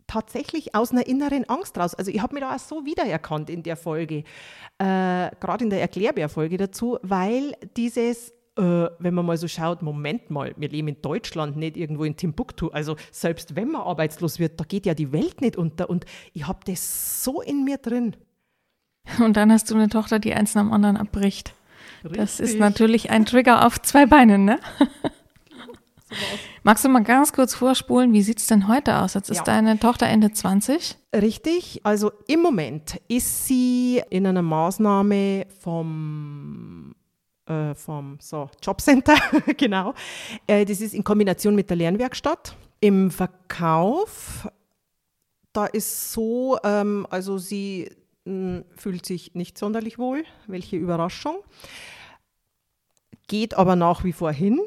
tatsächlich aus einer inneren Angst raus. Also ich habe mich da auch so wiedererkannt in der Folge, äh, gerade in der Erklärbär-Folge dazu, weil dieses äh, wenn man mal so schaut, Moment mal, wir leben in Deutschland, nicht irgendwo in Timbuktu. Also selbst wenn man arbeitslos wird, da geht ja die Welt nicht unter. Und ich habe das so in mir drin. Und dann hast du eine Tochter, die eins nach dem anderen abbricht. Richtig. Das ist natürlich ein Trigger auf zwei Beinen, ne? Magst du mal ganz kurz vorspulen, wie sieht es denn heute aus? Jetzt ist ja. deine Tochter Ende 20. Richtig, also im Moment ist sie in einer Maßnahme vom äh, vom so, Jobcenter, genau. Äh, das ist in Kombination mit der Lernwerkstatt. Im Verkauf, da ist so, ähm, also sie mh, hm, fühlt sich nicht sonderlich wohl, welche Überraschung. Geht aber nach wie vor hin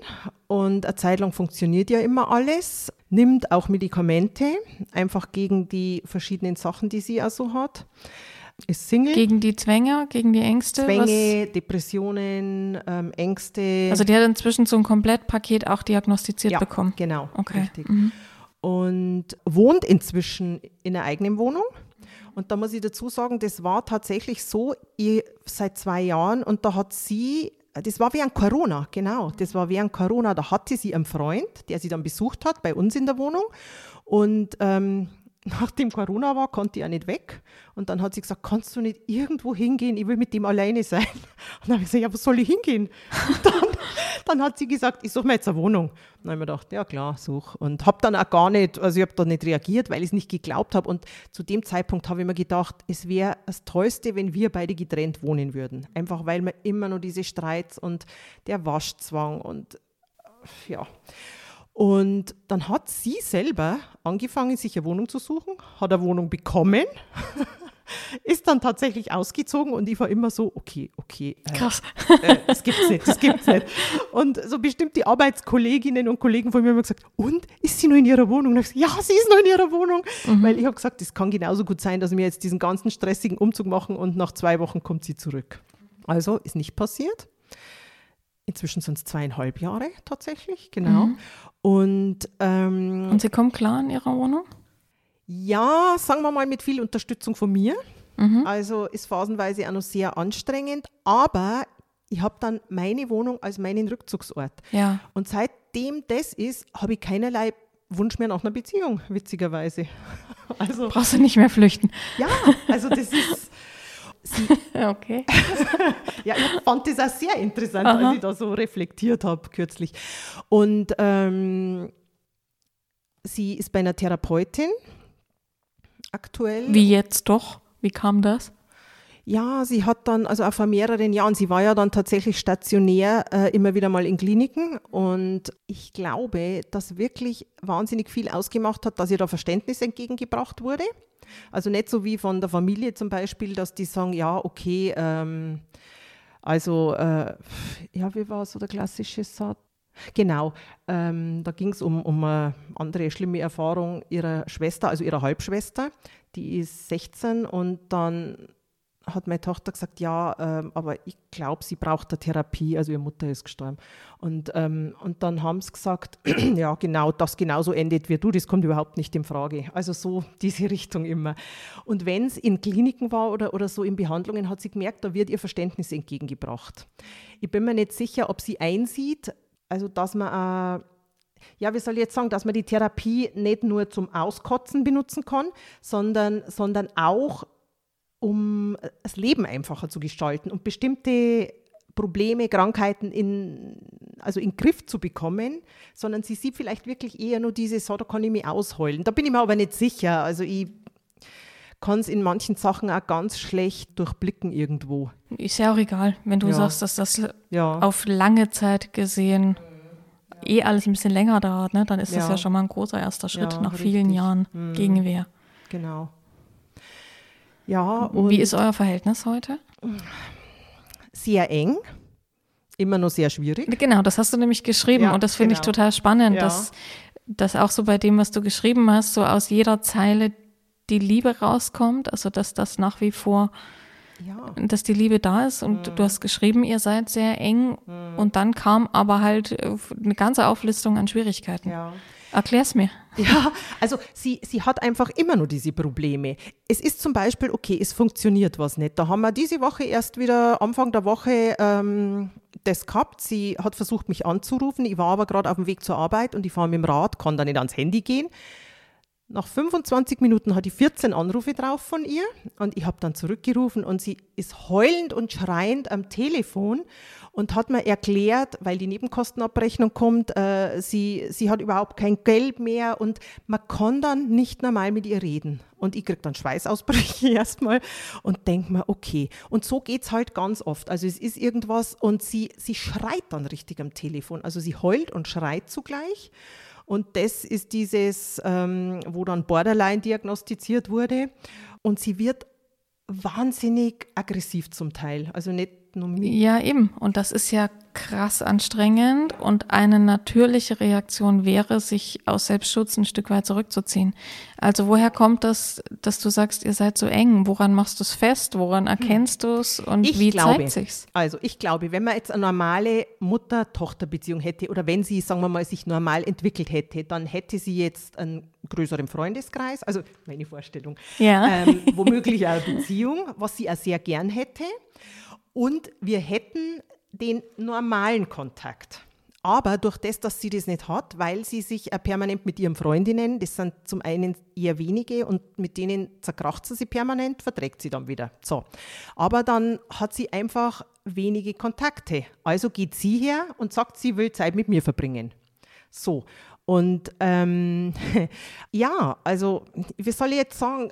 und eine Zeit lang funktioniert ja immer alles, nimmt auch Medikamente, einfach gegen die verschiedenen Sachen, die sie also hat ist Single. Gegen die Zwänge, gegen die Ängste? Zwänge, was? Depressionen, ähm, Ängste. Also die hat inzwischen so ein Komplettpaket auch diagnostiziert ja, bekommen. Genau, okay. richtig. Mhm. Und wohnt inzwischen in einer eigenen Wohnung. Und da muss ich dazu sagen, das war tatsächlich so ich, seit zwei Jahren und da hat sie, das war während Corona, genau, das war während Corona, da hatte sie einen Freund, der sie dann besucht hat bei uns in der Wohnung und ähm, nachdem Corona war, konnte ich auch nicht weg. Und dann hat sie gesagt, kannst du nicht irgendwo hingehen? Ich will mit dem alleine sein. Und dann habe ich gesagt, ja, wo soll ich hingehen? Und dann, dann hat sie gesagt, ich suche mir jetzt eine Wohnung. Und dann habe ich mir gedacht, ja klar, such. Und habe dann auch gar nicht, also ich habe da nicht reagiert, weil ich es nicht geglaubt habe. Und zu dem Zeitpunkt habe ich mir gedacht, es wäre das Tollste, wenn wir beide getrennt wohnen würden. Einfach weil wir immer nur diese Streits und der Waschzwang und ja. Und dann hat sie selber angefangen, sich eine Wohnung zu suchen, hat eine Wohnung bekommen, ist dann tatsächlich ausgezogen und ich war immer so, okay, okay. Äh, Krass. Äh, das gibt's nicht, das gibt's nicht. Und so bestimmt die Arbeitskolleginnen und Kollegen von mir haben gesagt, und ist sie nur in ihrer Wohnung? Und ich gesagt, ja, sie ist nur in ihrer Wohnung. Mhm. Weil ich habe gesagt, es kann genauso gut sein, dass wir jetzt diesen ganzen stressigen Umzug machen und nach zwei Wochen kommt sie zurück. Also ist nicht passiert. Inzwischen sind es zweieinhalb Jahre tatsächlich, genau. Mhm. Und, ähm, und Sie kommen klar in Ihrer Wohnung? Ja, sagen wir mal mit viel Unterstützung von mir. Mhm. Also ist phasenweise auch noch sehr anstrengend, aber ich habe dann meine Wohnung als meinen Rückzugsort. Ja. Und seitdem das ist, habe ich keinerlei Wunsch mehr nach einer Beziehung, witzigerweise. Also, Brauchst du nicht mehr flüchten. Ja, also das ist. Okay. ja, ich fand das auch sehr interessant, Aha. als ich da so reflektiert habe kürzlich. Und ähm, sie ist bei einer Therapeutin aktuell. Wie jetzt doch? Wie kam das? Ja, sie hat dann, also auch vor mehreren Jahren, sie war ja dann tatsächlich stationär äh, immer wieder mal in Kliniken und ich glaube, dass wirklich wahnsinnig viel ausgemacht hat, dass ihr da Verständnis entgegengebracht wurde. Also nicht so wie von der Familie zum Beispiel, dass die sagen, ja, okay, ähm, also, äh, ja, wie war so der klassische Satz? Genau, ähm, da ging es um, um eine andere schlimme Erfahrung ihrer Schwester, also ihrer Halbschwester. Die ist 16 und dann hat meine Tochter gesagt, ja, ähm, aber ich glaube, sie braucht eine Therapie, also ihre Mutter ist gestorben. Und, ähm, und dann haben sie gesagt, ja, genau, das genauso endet wie du, das kommt überhaupt nicht in Frage. Also so diese Richtung immer. Und wenn es in Kliniken war oder, oder so in Behandlungen, hat sie gemerkt, da wird ihr Verständnis entgegengebracht. Ich bin mir nicht sicher, ob sie einsieht, also, dass man, äh, ja, wie soll ich jetzt sagen, dass man die Therapie nicht nur zum Auskotzen benutzen kann, sondern, sondern auch, um das Leben einfacher zu gestalten und bestimmte Probleme, Krankheiten in, also in den Griff zu bekommen, sondern sie sieht vielleicht wirklich eher nur diese, so, da kann ich mich ausheulen. Da bin ich mir aber nicht sicher. Also ich kann es in manchen Sachen auch ganz schlecht durchblicken irgendwo. Ist ja auch egal, wenn du ja. sagst, dass das ja. auf lange Zeit gesehen eh alles ein bisschen länger dauert, ne? dann ist ja. das ja schon mal ein großer erster Schritt nach richtig. vielen Jahren mhm. Gegenwehr. Genau. Ja, Wie ist euer Verhältnis heute? Sehr eng immer noch sehr schwierig. Genau, das hast du nämlich geschrieben ja, und das finde genau. ich total spannend, ja. dass, dass auch so bei dem, was du geschrieben hast, so aus jeder Zeile die Liebe rauskommt, also dass das nach wie vor, ja. dass die Liebe da ist und mhm. du hast geschrieben, ihr seid sehr eng mhm. und dann kam aber halt äh, eine ganze Auflistung an Schwierigkeiten. Ja. Erklär's mir. Ja, also sie, sie hat einfach immer nur diese Probleme. Es ist zum Beispiel, okay, es funktioniert was nicht. Da haben wir diese Woche erst wieder, Anfang der Woche, ähm, das gehabt. Sie hat versucht, mich anzurufen. Ich war aber gerade auf dem Weg zur Arbeit und ich fahre mit dem Rad, kann da nicht ans Handy gehen. Nach 25 Minuten hatte ich 14 Anrufe drauf von ihr und ich habe dann zurückgerufen und sie ist heulend und schreiend am Telefon und hat mir erklärt, weil die Nebenkostenabrechnung kommt, äh, sie, sie hat überhaupt kein Geld mehr und man kann dann nicht normal mit ihr reden. Und ich kriege dann Schweißausbrüche erstmal und denke mir, okay. Und so geht es halt ganz oft. Also es ist irgendwas und sie, sie schreit dann richtig am Telefon. Also sie heult und schreit zugleich. Und das ist dieses, ähm, wo dann Borderline diagnostiziert wurde. Und sie wird wahnsinnig aggressiv zum Teil. Also nicht ja, eben. Und das ist ja krass anstrengend. Und eine natürliche Reaktion wäre, sich aus Selbstschutz ein Stück weit zurückzuziehen. Also woher kommt das, dass du sagst, ihr seid so eng? Woran machst du es fest? Woran hm. erkennst du es? Und ich wie glaube, zeigt sich's? Also ich glaube, wenn man jetzt eine normale Mutter-Tochter-Beziehung hätte oder wenn sie, sagen wir mal, sich normal entwickelt hätte, dann hätte sie jetzt einen größeren Freundeskreis, also meine Vorstellung, ja. ähm, womöglich eine Beziehung, was sie auch sehr gern hätte. Und wir hätten den normalen Kontakt. Aber durch das, dass sie das nicht hat, weil sie sich permanent mit ihren Freundinnen, das sind zum einen eher wenige und mit denen zerkracht sie sich permanent, verträgt sie dann wieder. So. Aber dann hat sie einfach wenige Kontakte. Also geht sie her und sagt, sie will Zeit mit mir verbringen. So. Und ähm, ja, also, wie soll ich jetzt sagen,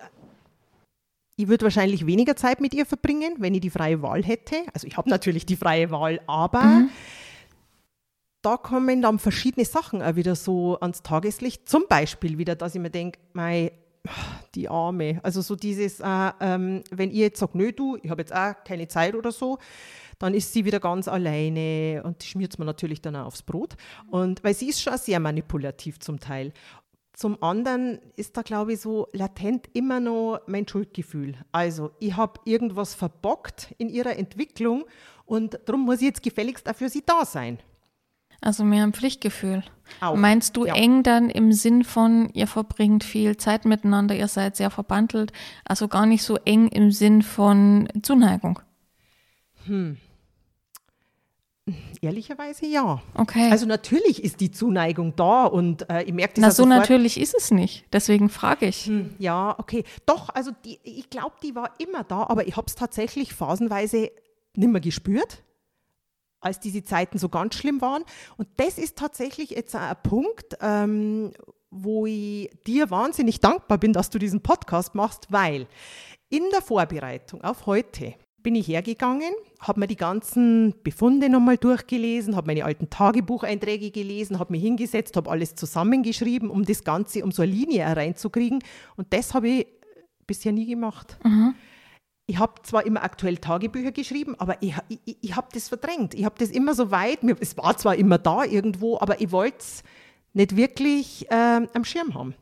ich würde wahrscheinlich weniger Zeit mit ihr verbringen, wenn ich die freie Wahl hätte. Also ich habe natürlich die freie Wahl, aber mhm. da kommen dann verschiedene Sachen auch wieder so ans Tageslicht. Zum Beispiel wieder, dass ich mir denke, mei, die Arme. Also so dieses, äh, ähm, wenn ihr jetzt sagt, nö, du, ich habe jetzt auch keine Zeit oder so, dann ist sie wieder ganz alleine und die schmiert man natürlich dann auch aufs Brot. Und weil sie ist schon sehr manipulativ zum Teil. Zum anderen ist da, glaube ich, so latent immer noch mein Schuldgefühl. Also, ich habe irgendwas verbockt in ihrer Entwicklung und darum muss ich jetzt gefälligst dafür sie da sein. Also mehr ein Pflichtgefühl. Auch, Meinst du ja. eng dann im Sinn von, ihr verbringt viel Zeit miteinander, ihr seid sehr verbandelt, also gar nicht so eng im Sinn von Zuneigung? Ehrlicherweise ja. Okay. Also natürlich ist die Zuneigung da und äh, ich merke das Na, so sofort. natürlich ist es nicht. Deswegen frage ich. Hm, Ja, okay. Doch, also die, ich glaube, die war immer da, aber ich habe es tatsächlich phasenweise nicht mehr gespürt, als diese Zeiten so ganz schlimm waren. Und das ist tatsächlich jetzt ein Punkt, ähm, wo ich dir wahnsinnig dankbar bin, dass du diesen Podcast machst, weil in der Vorbereitung auf heute bin ich hergegangen, habe mir die ganzen Befunde nochmal durchgelesen, habe meine alten Tagebucheinträge gelesen, habe mich hingesetzt, habe alles zusammengeschrieben, um das Ganze, um so eine Linie reinzukriegen. Und das habe ich bisher nie gemacht. Ich habe zwar immer aktuell Tagebücher geschrieben, aber ich, ich, ich habe das verdrängt. Ich habe das immer so weit, mir, es war zwar immer da irgendwo, aber ich wollte es nicht wirklich ähm, am Schirm haben.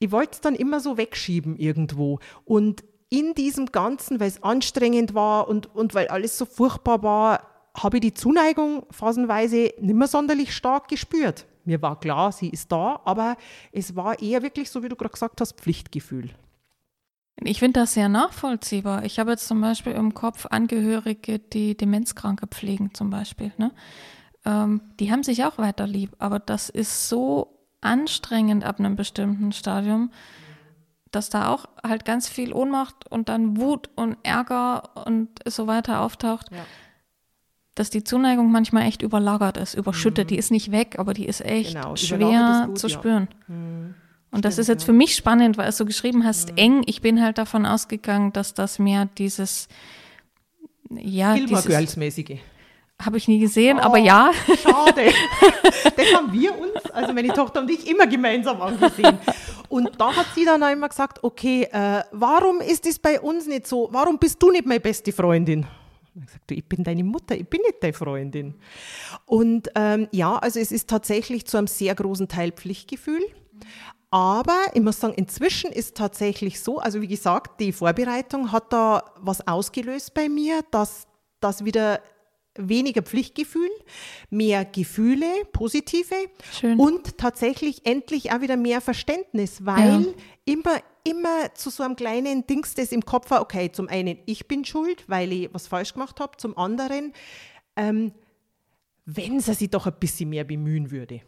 Ich wollte es dann immer so wegschieben irgendwo. Und in diesem Ganzen, weil es anstrengend war und, und weil alles so furchtbar war, habe ich die Zuneigung phasenweise nicht mehr sonderlich stark gespürt. Mir war klar, sie ist da, aber es war eher wirklich, so wie du gerade gesagt hast, Pflichtgefühl. Ich finde das sehr nachvollziehbar. Ich habe jetzt zum Beispiel im Kopf Angehörige, die Demenzkranke pflegen zum Beispiel. Ne? Ähm, die haben sich auch weiter lieb, aber das ist so anstrengend ab einem bestimmten Stadium, dass da auch halt ganz viel Ohnmacht und dann Wut und Ärger und so weiter auftaucht, Ja. dass die Zuneigung manchmal echt überlagert ist, überschüttet. Die ist nicht weg, aber die ist echt Mhm. Genau, schwer ist gut, zu ja. Mhm. spüren. Und das Stimmt, ist jetzt ja. Mhm. für mich spannend, weil es so geschrieben hast, eng. Ich bin halt davon ausgegangen, dass das mehr dieses, ja, Gilmore dieses, mäßige. habe ich nie gesehen, aber Oh. ja. Schade. das haben wir uns, also meine Tochter und ich, immer gemeinsam angesehen. Und da hat sie dann immer gesagt, okay, äh, warum ist es bei uns nicht so? Warum bist du nicht meine beste Freundin? Ich habe gesagt, ich bin deine Mutter, ich bin nicht deine Freundin. Und ähm, ja, also es ist tatsächlich zu einem sehr großen Teil Pflichtgefühl. Aber ich muss sagen, inzwischen ist tatsächlich so, also wie gesagt, die Vorbereitung hat da was ausgelöst bei mir, dass das wieder weniger Pflichtgefühl, mehr Gefühle, positive Schön. und tatsächlich endlich auch wieder mehr Verständnis, weil Ja. immer, immer zu so einem kleinen Dings, das im Kopf war, okay, zum einen, ich bin schuld, weil ich was falsch gemacht habe, zum anderen, ähm, wenn sie sich doch ein bisschen mehr bemühen würde.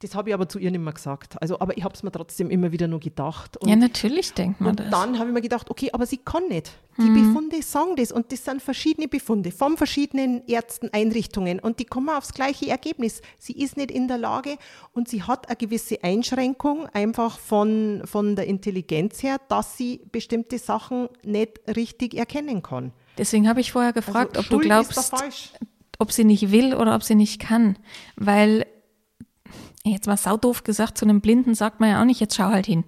Das habe ich aber zu ihr nicht mehr gesagt. Also, aber ich habe es mir trotzdem immer wieder nur gedacht. Und Ja, natürlich denkt man und das. dann habe ich mir gedacht, okay, aber sie kann nicht. Die Befunde sagen das und das sind verschiedene Befunde von verschiedenen Ärzten, Einrichtungen und die kommen aufs gleiche Ergebnis. Sie ist nicht in der Lage und sie hat eine gewisse Einschränkung einfach von, von der Intelligenz her, dass sie bestimmte Sachen nicht richtig erkennen kann. Deswegen habe ich vorher gefragt, Also ob du Schuld glaubst, da falsch. ob sie nicht will oder ob sie nicht kann. Weil, jetzt mal saudoof gesagt, zu einem Blinden sagt man ja auch nicht, jetzt schau halt hin.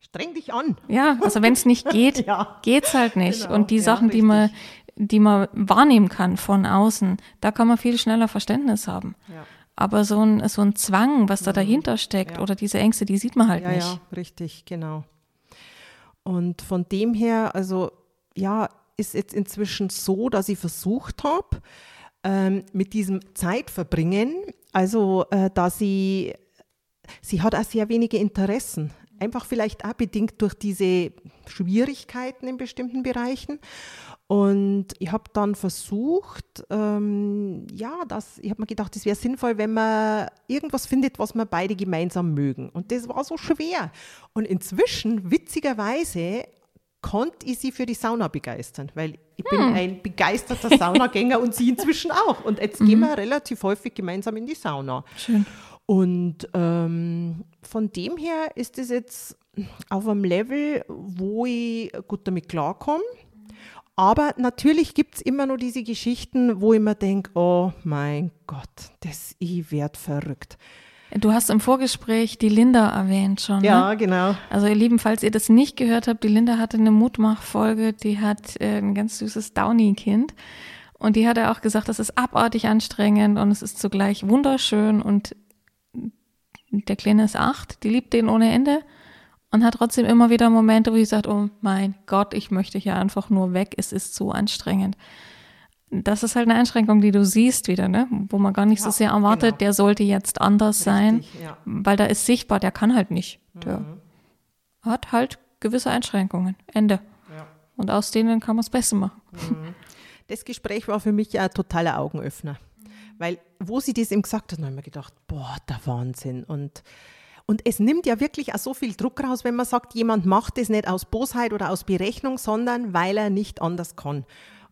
Streng dich an. Ja, also wenn es nicht geht, Ja. geht's halt nicht. Genau, Und die ja, Sachen, die man, die man wahrnehmen kann von außen, da kann man viel schneller Verständnis haben. Ja. Aber so ein, so ein Zwang, was da dahinter steckt, Mhm. Ja. oder diese Ängste, die sieht man halt Ja, nicht. ja, richtig, genau. Und von dem her, also ja, ist jetzt inzwischen so, dass ich versucht habe, ähm, mit diesem Zeitverbringen, also äh, dass sie, sie hat auch sehr wenige Interessen. Einfach vielleicht auch bedingt durch diese Schwierigkeiten in bestimmten Bereichen. Und ich habe dann versucht, ähm, ja, das, ich habe mir gedacht, es wäre sinnvoll, wenn man irgendwas findet, was wir beide gemeinsam mögen. Und das war so schwer. Und inzwischen, witzigerweise, konnte ich sie für die Sauna begeistern, weil ich bin ein begeisterter Saunagänger und sie inzwischen auch. Und jetzt gehen wir relativ häufig gemeinsam in die Sauna. Schön. Und ähm, von dem her ist es jetzt auf einem Level, wo ich gut damit klarkomme. Aber natürlich gibt es immer noch diese Geschichten, wo ich mir denke, oh mein Gott, das, ich werde verrückt. Du hast im Vorgespräch die Linda erwähnt schon. Ja, ne? genau. Also ihr Lieben, falls ihr das nicht gehört habt, die Linda hatte eine Mutmachfolge, die hat äh, ein ganz süßes Downy-Kind. Und die hat ja auch gesagt, das ist abartig anstrengend und es ist zugleich wunderschön und der Kleine ist acht, die liebt den ohne Ende und hat trotzdem immer wieder Momente, wo sie sagt, oh mein Gott, ich möchte hier einfach nur weg, es ist so anstrengend. Das ist halt eine Einschränkung, die du siehst wieder, ne? wo man gar nicht ja, so sehr erwartet, genau. der sollte jetzt anders Richtig, sein, ja. weil da ist sichtbar, der kann halt nicht. Der mhm. hat halt gewisse Einschränkungen. Ende. Ja. Und aus denen kann man das Beste machen. Mhm. Das Gespräch war für mich ein totaler Augenöffner. Weil, wo sie das eben gesagt hat, habe ich mir gedacht, boah, der Wahnsinn. Und, und es nimmt ja wirklich auch so viel Druck raus, wenn man sagt, jemand macht das nicht aus Bosheit oder aus Berechnung, sondern weil er nicht anders kann.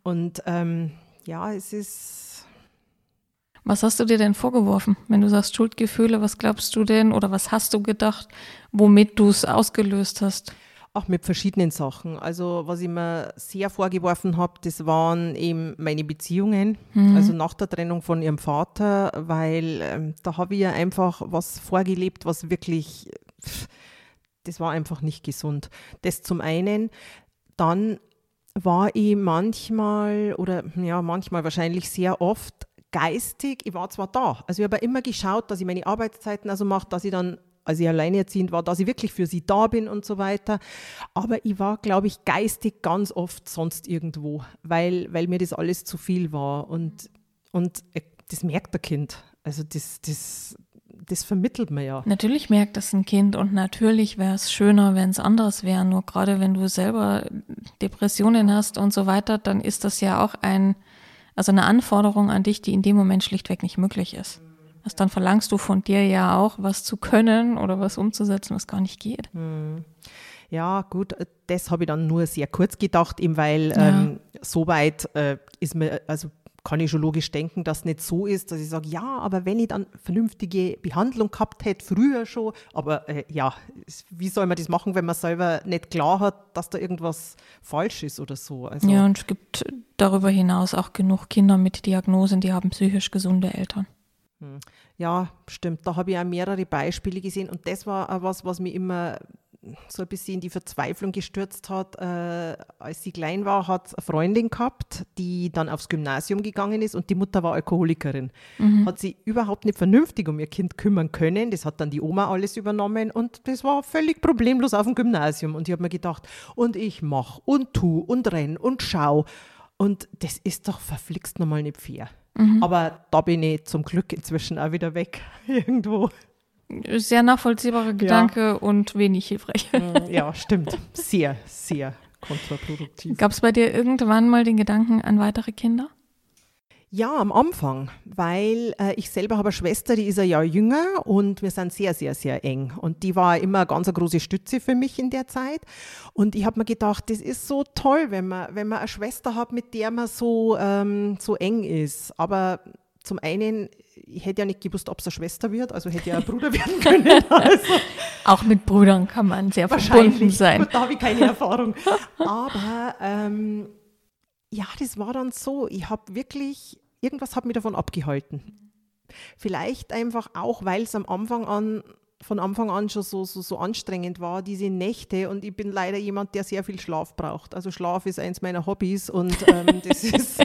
Und ähm, ja, es ist. Was hast du dir denn vorgeworfen, wenn du sagst Schuldgefühle? Was glaubst du denn oder was hast du gedacht, womit du es ausgelöst hast? Ach, mit verschiedenen Sachen. Also, was ich mir sehr vorgeworfen habe, das waren eben meine Beziehungen, mhm. also nach der Trennung von ihrem Vater, weil ähm, da habe ich ja einfach was vorgelebt, was wirklich, das war einfach nicht gesund. Das zum einen. Dann war ich manchmal oder ja, manchmal wahrscheinlich sehr oft geistig, ich war zwar da, also ich habe immer geschaut, dass ich meine Arbeitszeiten also mache, dass ich dann als ich alleinerziehend war, dass ich wirklich für sie da bin und so weiter. Aber ich war, glaube ich, geistig ganz oft sonst irgendwo, weil, weil mir das alles zu viel war. Und, und äh, das merkt der Kind. Also das, das, das vermittelt man ja. Natürlich merkt das ein Kind und natürlich wäre es schöner, wenn es anders wäre. Nur gerade wenn du selber Depressionen hast und so weiter, dann ist das ja auch ein, also eine Anforderung an dich, die in dem Moment schlichtweg nicht möglich ist. Also dann verlangst du von dir ja auch, was zu können oder was umzusetzen, was gar nicht geht. Hm. Ja, gut, das habe ich dann nur sehr kurz gedacht, eben weil ja. ähm, soweit äh, ist mir, also kann ich schon logisch denken, dass es nicht so ist, dass ich sage, ja, aber wenn ich dann vernünftige Behandlung gehabt hätte, früher schon, aber äh, ja, wie soll man das machen, wenn man selber nicht klar hat, dass da irgendwas falsch ist oder so? Also, ja, und es gibt darüber hinaus auch genug Kinder mit Diagnosen, die haben psychisch gesunde Eltern. Hm. Ja, stimmt. Da habe ich auch mehrere Beispiele gesehen und das war auch was, was mich immer so ein bisschen in die Verzweiflung gestürzt hat. Äh, als sie klein war, hat sie eine Freundin gehabt, die dann aufs Gymnasium gegangen ist und die Mutter war Alkoholikerin. Mhm. Hat sie überhaupt nicht vernünftig um ihr Kind kümmern können. Das hat dann die Oma alles übernommen und das war völlig problemlos auf dem Gymnasium. Und ich habe mir gedacht, und ich mach und tu und renn und schau. Und das ist doch verflixt nochmal nicht fair. Mhm. Aber da bin ich zum Glück inzwischen auch wieder weg irgendwo. Sehr nachvollziehbarer Gedanke ja. und wenig hilfreich. Mhm, ja, stimmt. Sehr, sehr kontraproduktiv. Gab es bei dir irgendwann mal den Gedanken an weitere Kinder? Ja, am Anfang, weil äh, ich selber habe eine Schwester, die ist ein Jahr jünger und wir sind sehr, sehr, sehr eng. Und die war immer eine ganz eine große Stütze für mich in der Zeit. Und ich habe mir gedacht, das ist so toll, wenn man, wenn man eine Schwester hat, mit der man so, ähm, so eng ist. Aber zum einen, ich hätte ja nicht gewusst, ob es eine Schwester wird, also hätte ja ein Bruder werden können. Also. Auch mit Brüdern kann man sehr verbunden sein. Da habe ich keine Erfahrung. Aber ähm, ja, das war dann so. Ich habe wirklich irgendwas hat mich davon abgehalten. Vielleicht einfach auch, weil es am Anfang an von Anfang an schon so, so, so anstrengend war, diese Nächte. Und ich bin leider jemand, der sehr viel Schlaf braucht. Also Schlaf ist eins meiner Hobbys und ähm, das, ist,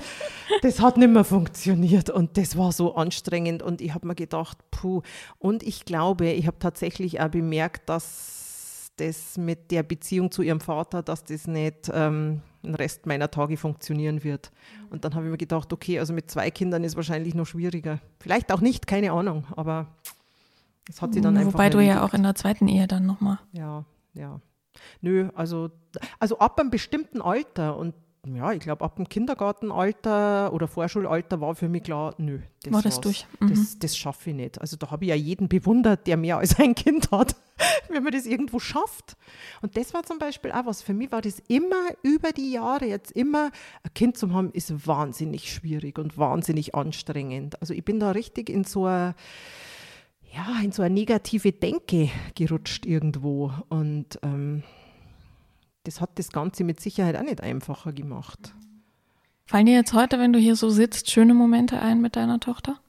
das hat nicht mehr funktioniert. Und das war so anstrengend. Und ich habe mir gedacht, puh. Und ich glaube, ich habe tatsächlich auch bemerkt, dass das mit der Beziehung zu ihrem Vater, dass das nicht ähm, den Rest meiner Tage funktionieren wird. Und dann habe ich mir gedacht, okay, also mit zwei Kindern ist wahrscheinlich noch schwieriger. Vielleicht auch nicht, keine Ahnung, aber das hat sie dann einfach. Wobei du ja auch in der zweiten Ehe dann nochmal. Ja, ja. Nö, also, also ab einem bestimmten Alter und ja, ich glaube, ab dem Kindergartenalter oder Vorschulalter war für mich klar, nö, das, war das durch. Mhm. Das, das schaffe ich nicht. Also da habe ich ja jeden bewundert, der mehr als ein Kind hat, wenn man das irgendwo schafft. Und das war zum Beispiel auch was. Für mich war das immer über die Jahre jetzt immer, ein Kind zu haben, ist wahnsinnig schwierig und wahnsinnig anstrengend. Also ich bin da richtig in so eine, ja, in so eine negative Denke gerutscht irgendwo. Und ähm, das hat das Ganze mit Sicherheit auch nicht einfacher gemacht. Fallen dir jetzt heute, wenn du hier so sitzt, schöne Momente ein mit deiner Tochter?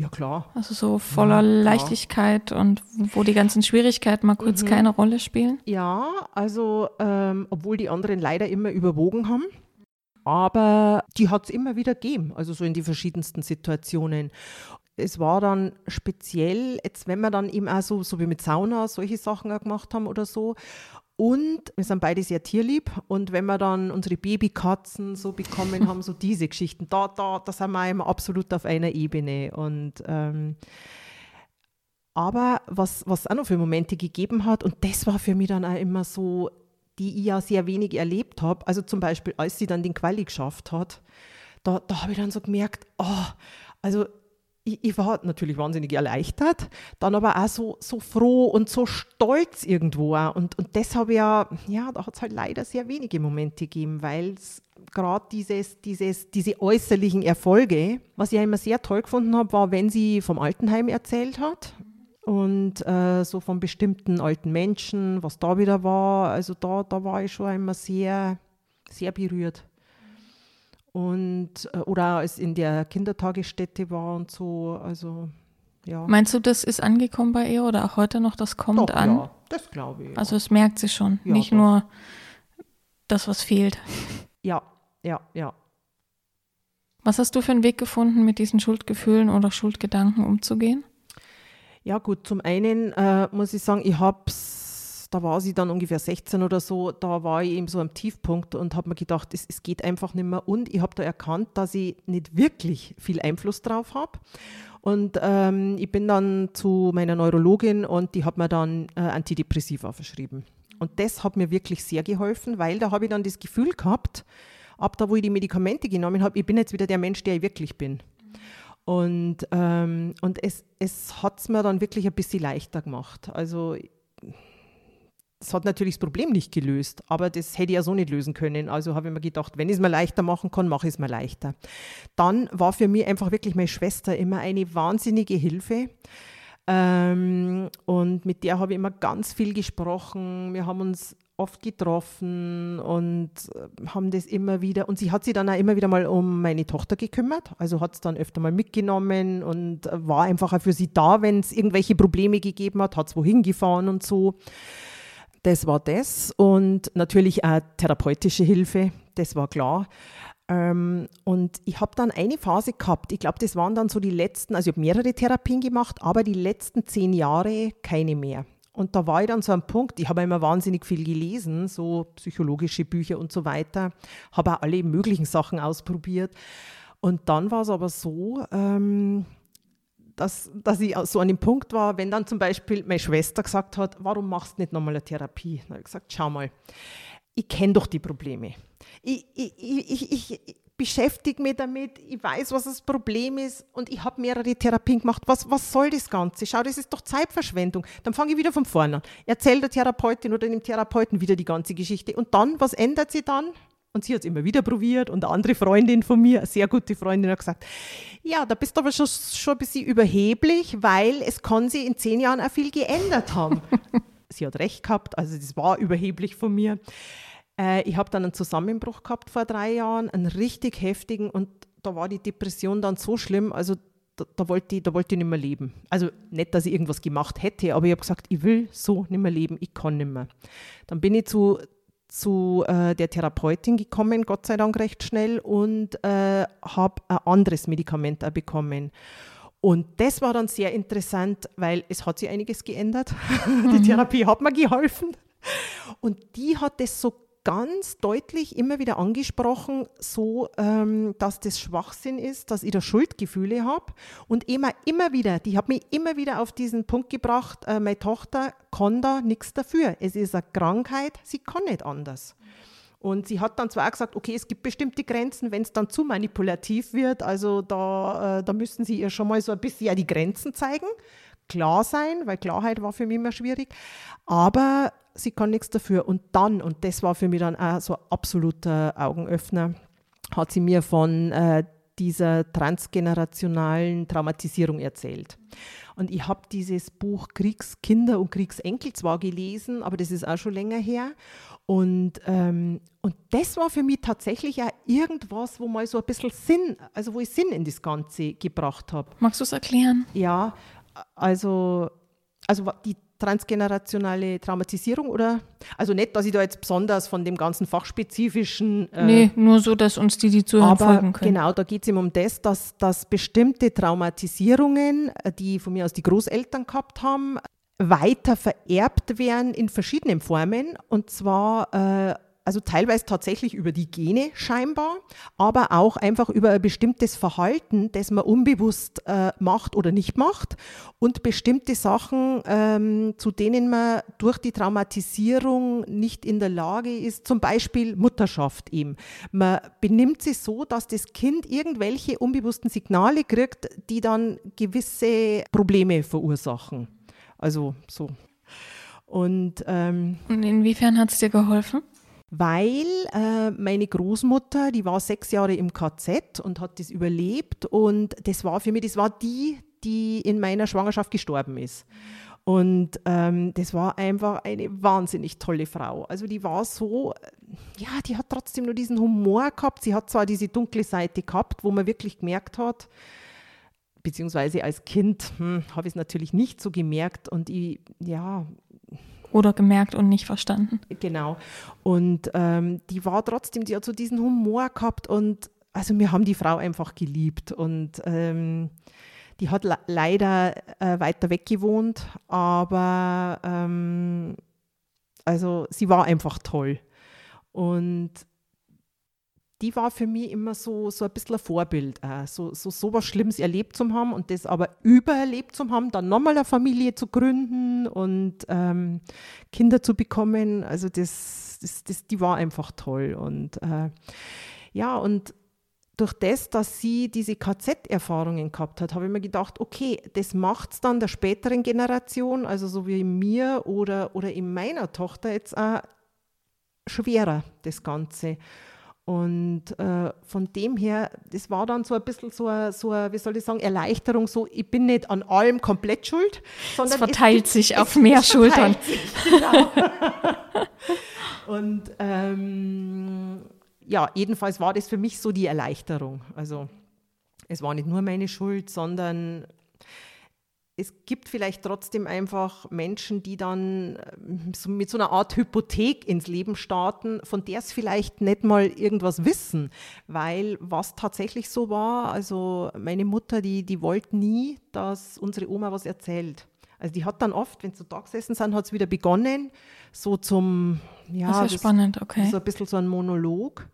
Ja, klar. Also so voller ja, Leichtigkeit und wo die ganzen Schwierigkeiten mal kurz mhm. keine Rolle spielen? Ja, also ähm, obwohl die anderen leider immer überwogen haben. Aber die hat es immer wieder gegeben, also so in die verschiedensten Situationen. Es war dann speziell, jetzt wenn wir dann eben auch so, so wie mit Sauna solche Sachen auch gemacht haben oder so. Und wir sind beide sehr tierlieb. Und wenn wir dann unsere Babykatzen so bekommen haben, so diese Geschichten, da, da, da sind wir immer absolut auf einer Ebene. Und ähm, aber was, was auch noch für Momente gegeben hat, und das war für mich dann auch immer so, die ich ja sehr wenig erlebt habe. Also zum Beispiel, als sie dann den Quali geschafft hat, da, da habe ich dann so gemerkt, oh, also ich, ich, war natürlich wahnsinnig erleichtert, dann aber auch so, so froh und so stolz irgendwo. Und, und das habe ich ja, ja, da hat es halt leider sehr wenige Momente gegeben, weil es gerade dieses, dieses, diese äußerlichen Erfolge, was ich ja immer sehr toll gefunden habe, war, wenn sie vom Altenheim erzählt hat und äh, so von bestimmten alten Menschen, was da wieder war. Also da, da war ich schon immer sehr, sehr berührt. Und, äh, oder als in der Kindertagesstätte war und so, also ja. Meinst du, das ist angekommen bei ihr oder auch heute noch, das kommt doch, an? Ja, das glaube ich. Also es merkt sie schon, ja, nicht doch. nur das, was fehlt. Ja, ja, ja. Was hast du für einen Weg gefunden, mit diesen Schuldgefühlen oder Schuldgedanken umzugehen? Ja gut, zum einen äh, muss ich sagen, ich habe es da war sie dann ungefähr 16 oder so, da war ich eben so am Tiefpunkt und habe mir gedacht, es, es, geht einfach nicht mehr. Und ich habe da erkannt, dass ich nicht wirklich viel Einfluss drauf habe. Und ähm, ich bin dann zu meiner Neurologin und die hat mir dann äh, Antidepressiva verschrieben. Und das hat mir wirklich sehr geholfen, weil da habe ich dann das Gefühl gehabt, ab da, wo ich die Medikamente genommen habe, ich bin jetzt wieder der Mensch, der ich wirklich bin. Und, ähm, und es, es hat es mir dann wirklich ein bisschen leichter gemacht. Also das hat natürlich das Problem nicht gelöst, aber das hätte ich ja so nicht lösen können. Also habe ich mir gedacht, wenn ich es mir leichter machen kann, mache ich es mir leichter. Dann war für mich einfach wirklich meine Schwester immer eine wahnsinnige Hilfe. Ähm, und mit der habe ich immer ganz viel gesprochen. Wir haben uns oft getroffen und äh, haben das immer wieder. Und sie hat sich dann auch immer wieder mal um meine Tochter gekümmert. Also hat es dann öfter mal mitgenommen und war einfach auch für sie da, wenn es irgendwelche Probleme gegeben hat, hat es wohin gefahren und so. Das war das. Und natürlich auch therapeutische Hilfe, das war klar. Ähm, und ich habe dann eine Phase gehabt, ich glaube, das waren dann so die letzten, also ich habe mehrere Therapien gemacht, aber die letzten zehn Jahre keine mehr. Und da war ich dann so am Punkt, ich habe immer wahnsinnig viel gelesen, so psychologische Bücher und so weiter, habe auch alle möglichen Sachen ausprobiert. Und dann war es aber so, ähm, dass, dass ich so an dem Punkt war, wenn dann zum Beispiel meine Schwester gesagt hat, warum machst du nicht nochmal eine Therapie? Dann habe ich gesagt, schau mal, ich kenne doch die Probleme. Ich, ich, ich, ich, beschäftige mich damit, ich weiß, was das Problem ist und ich habe mehrere Therapien gemacht. Was, was soll das Ganze? Schau, das ist doch Zeitverschwendung. Dann fange ich wieder von vorne an. Erzähle der Therapeutin oder dem Therapeuten wieder die ganze Geschichte. Und dann, was ändert sie dann? Und sie hat es immer wieder probiert und eine andere Freundin von mir, eine sehr gute Freundin, hat gesagt, ja, da bist du aber schon, schon ein bisschen überheblich, weil es kann sich in zehn Jahren auch viel geändert haben. sie hat recht gehabt, also das war überheblich von mir. Äh, ich habe dann einen Zusammenbruch gehabt vor drei Jahren, einen richtig heftigen und da war die Depression dann so schlimm, also da, da, wollte ich, da wollte ich nicht mehr leben. Also nicht, dass ich irgendwas gemacht hätte, aber ich habe gesagt, ich will so nicht mehr leben, ich kann nicht mehr. Dann bin ich zu zu äh, der Therapeutin gekommen, Gott sei Dank recht schnell, und äh, habe ein anderes Medikament auch bekommen. Und das war dann sehr interessant, weil es hat sich einiges geändert. Mhm. Die Therapie hat mir geholfen. Und die hat das so ganz deutlich immer wieder angesprochen, so ähm, dass das Schwachsinn ist, dass ich da Schuldgefühle habe. Und immer, immer wieder, die hat mich immer wieder auf diesen Punkt gebracht, äh, meine Tochter kann da nichts dafür. Es ist eine Krankheit, sie kann nicht anders. Und sie hat dann zwar auch gesagt, okay, es gibt bestimmte Grenzen, wenn es dann zu manipulativ wird, also da, äh, da müssen sie ihr schon mal so ein bisschen die Grenzen zeigen klar sein, weil Klarheit war für mich immer schwierig. Aber sie kann nichts dafür. Und dann, und das war für mich dann auch so ein absoluter Augenöffner, hat sie mir von äh, dieser transgenerationalen Traumatisierung erzählt. Und ich habe dieses Buch Kriegskinder und Kriegsenkel zwar gelesen, aber das ist auch schon länger her. Und, ähm, und das war für mich tatsächlich auch irgendwas, wo mal so ein bisschen Sinn, also wo ich Sinn in das Ganze gebracht habe. Magst du es erklären? Ja, also, also die transgenerationale Traumatisierung oder? Also nicht, dass ich da jetzt besonders von dem ganzen fachspezifischen. Äh, nee, nur so, dass uns die, die zuhören, aber folgen können. Genau, da geht es eben um das, dass, dass bestimmte Traumatisierungen, äh, die von mir aus die Großeltern gehabt haben, weiter vererbt werden in verschiedenen Formen. Und zwar äh, also teilweise tatsächlich über die Gene scheinbar, aber auch einfach über ein bestimmtes Verhalten, das man unbewusst äh, macht oder nicht macht und bestimmte Sachen, ähm, zu denen man durch die Traumatisierung nicht in der Lage ist, zum Beispiel Mutterschaft eben. Man benimmt sich so, dass das Kind irgendwelche unbewussten Signale kriegt, die dann gewisse Probleme verursachen. Also so. Und, ähm, und inwiefern hat es dir geholfen? Weil äh, meine Großmutter, die war sechs Jahre im KZ und hat das überlebt und das war für mich, das war die, die in meiner Schwangerschaft gestorben ist. Und ähm, das war einfach eine wahnsinnig tolle Frau. Also die war so, ja, die hat trotzdem nur diesen Humor gehabt. Sie hat zwar diese dunkle Seite gehabt, wo man wirklich gemerkt hat, beziehungsweise als Kind hm, habe ich es natürlich nicht so gemerkt und ich, ja, oder gemerkt und nicht verstanden. Genau. Und ähm, die war trotzdem, die hat so diesen Humor gehabt und also wir haben die Frau einfach geliebt und ähm, die hat le leider äh, weiter weg gewohnt, aber ähm, also sie war einfach toll. Und die war für mich immer so, so ein bisschen ein Vorbild, äh, so, so, so was Schlimmes erlebt zu haben und das aber übererlebt zu haben, dann nochmal eine Familie zu gründen und ähm, Kinder zu bekommen. Also das, das, das, die war einfach toll. Und äh, ja, und durch das, dass sie diese KZ-Erfahrungen gehabt hat, habe ich mir gedacht, okay, das macht es dann der späteren Generation, also so wie mir oder, oder in meiner Tochter jetzt auch schwerer, das Ganze. Und äh, von dem her, das war dann so ein bisschen so, eine, so wie soll ich sagen, Erleichterung, so ich bin nicht an allem komplett schuld, sondern es verteilt es, sich auf mehr Schultern. Sich, genau. Und ähm, ja, jedenfalls war das für mich so die Erleichterung. Also es war nicht nur meine Schuld, sondern es gibt vielleicht trotzdem einfach Menschen, die dann äh, mit so einer Art Hypothek ins Leben starten, von der es vielleicht nicht mal irgendwas wissen. Weil was tatsächlich so war, also meine Mutter, die, die wollte nie, dass unsere Oma was erzählt. Also die hat dann oft, wenn sie da gesessen sind, hat es wieder begonnen, so zum, ja, das ist das, spannend, okay. So ein bisschen so ein Monolog.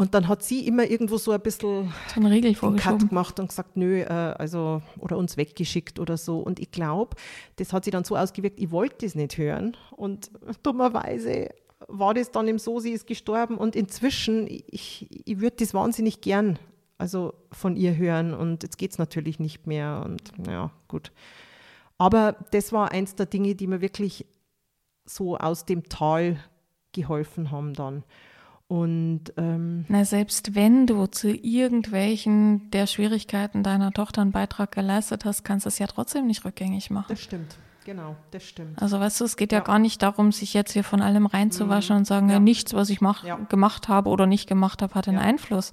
Und dann hat sie immer irgendwo so ein bisschen so einen Riegel Cut gemacht und gesagt, nö, äh, also, oder uns weggeschickt oder so. Und ich glaube, das hat sie dann so ausgewirkt, ich wollte das nicht hören. Und dummerweise war das dann eben so, sie ist gestorben und inzwischen, ich, ich würde das wahnsinnig gern also von ihr hören und jetzt geht es natürlich nicht mehr und ja, gut. Aber das war eins der Dinge, die mir wirklich so aus dem Tal geholfen haben dann. Und ähm, Na, selbst wenn du zu irgendwelchen der Schwierigkeiten deiner Tochter einen Beitrag geleistet hast, kannst du es ja trotzdem nicht rückgängig machen. Das stimmt, genau, das stimmt. Also weißt du, es geht ja, ja gar nicht darum, sich jetzt hier von allem reinzuwaschen mhm. und sagen, ja. ja. nichts, was ich mach, ja. gemacht habe oder nicht gemacht habe, hat einen Einfluss.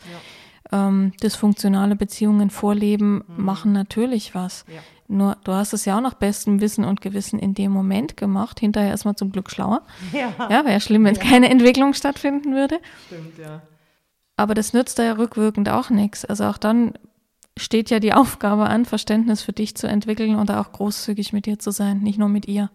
Ähm, dysfunktionale Beziehungen vorleben mhm. machen natürlich was. Nur du hast es ja auch nach bestem Wissen und Gewissen in dem Moment gemacht, hinterher erstmal zum Glück schlauer. Ja, ja wäre schlimm, wenn ja. keine Entwicklung stattfinden würde. Stimmt, ja. Aber das nützt da ja rückwirkend auch nichts. Also auch dann steht ja die Aufgabe an, Verständnis für dich zu entwickeln und auch großzügig mit dir zu sein, nicht nur mit ihr.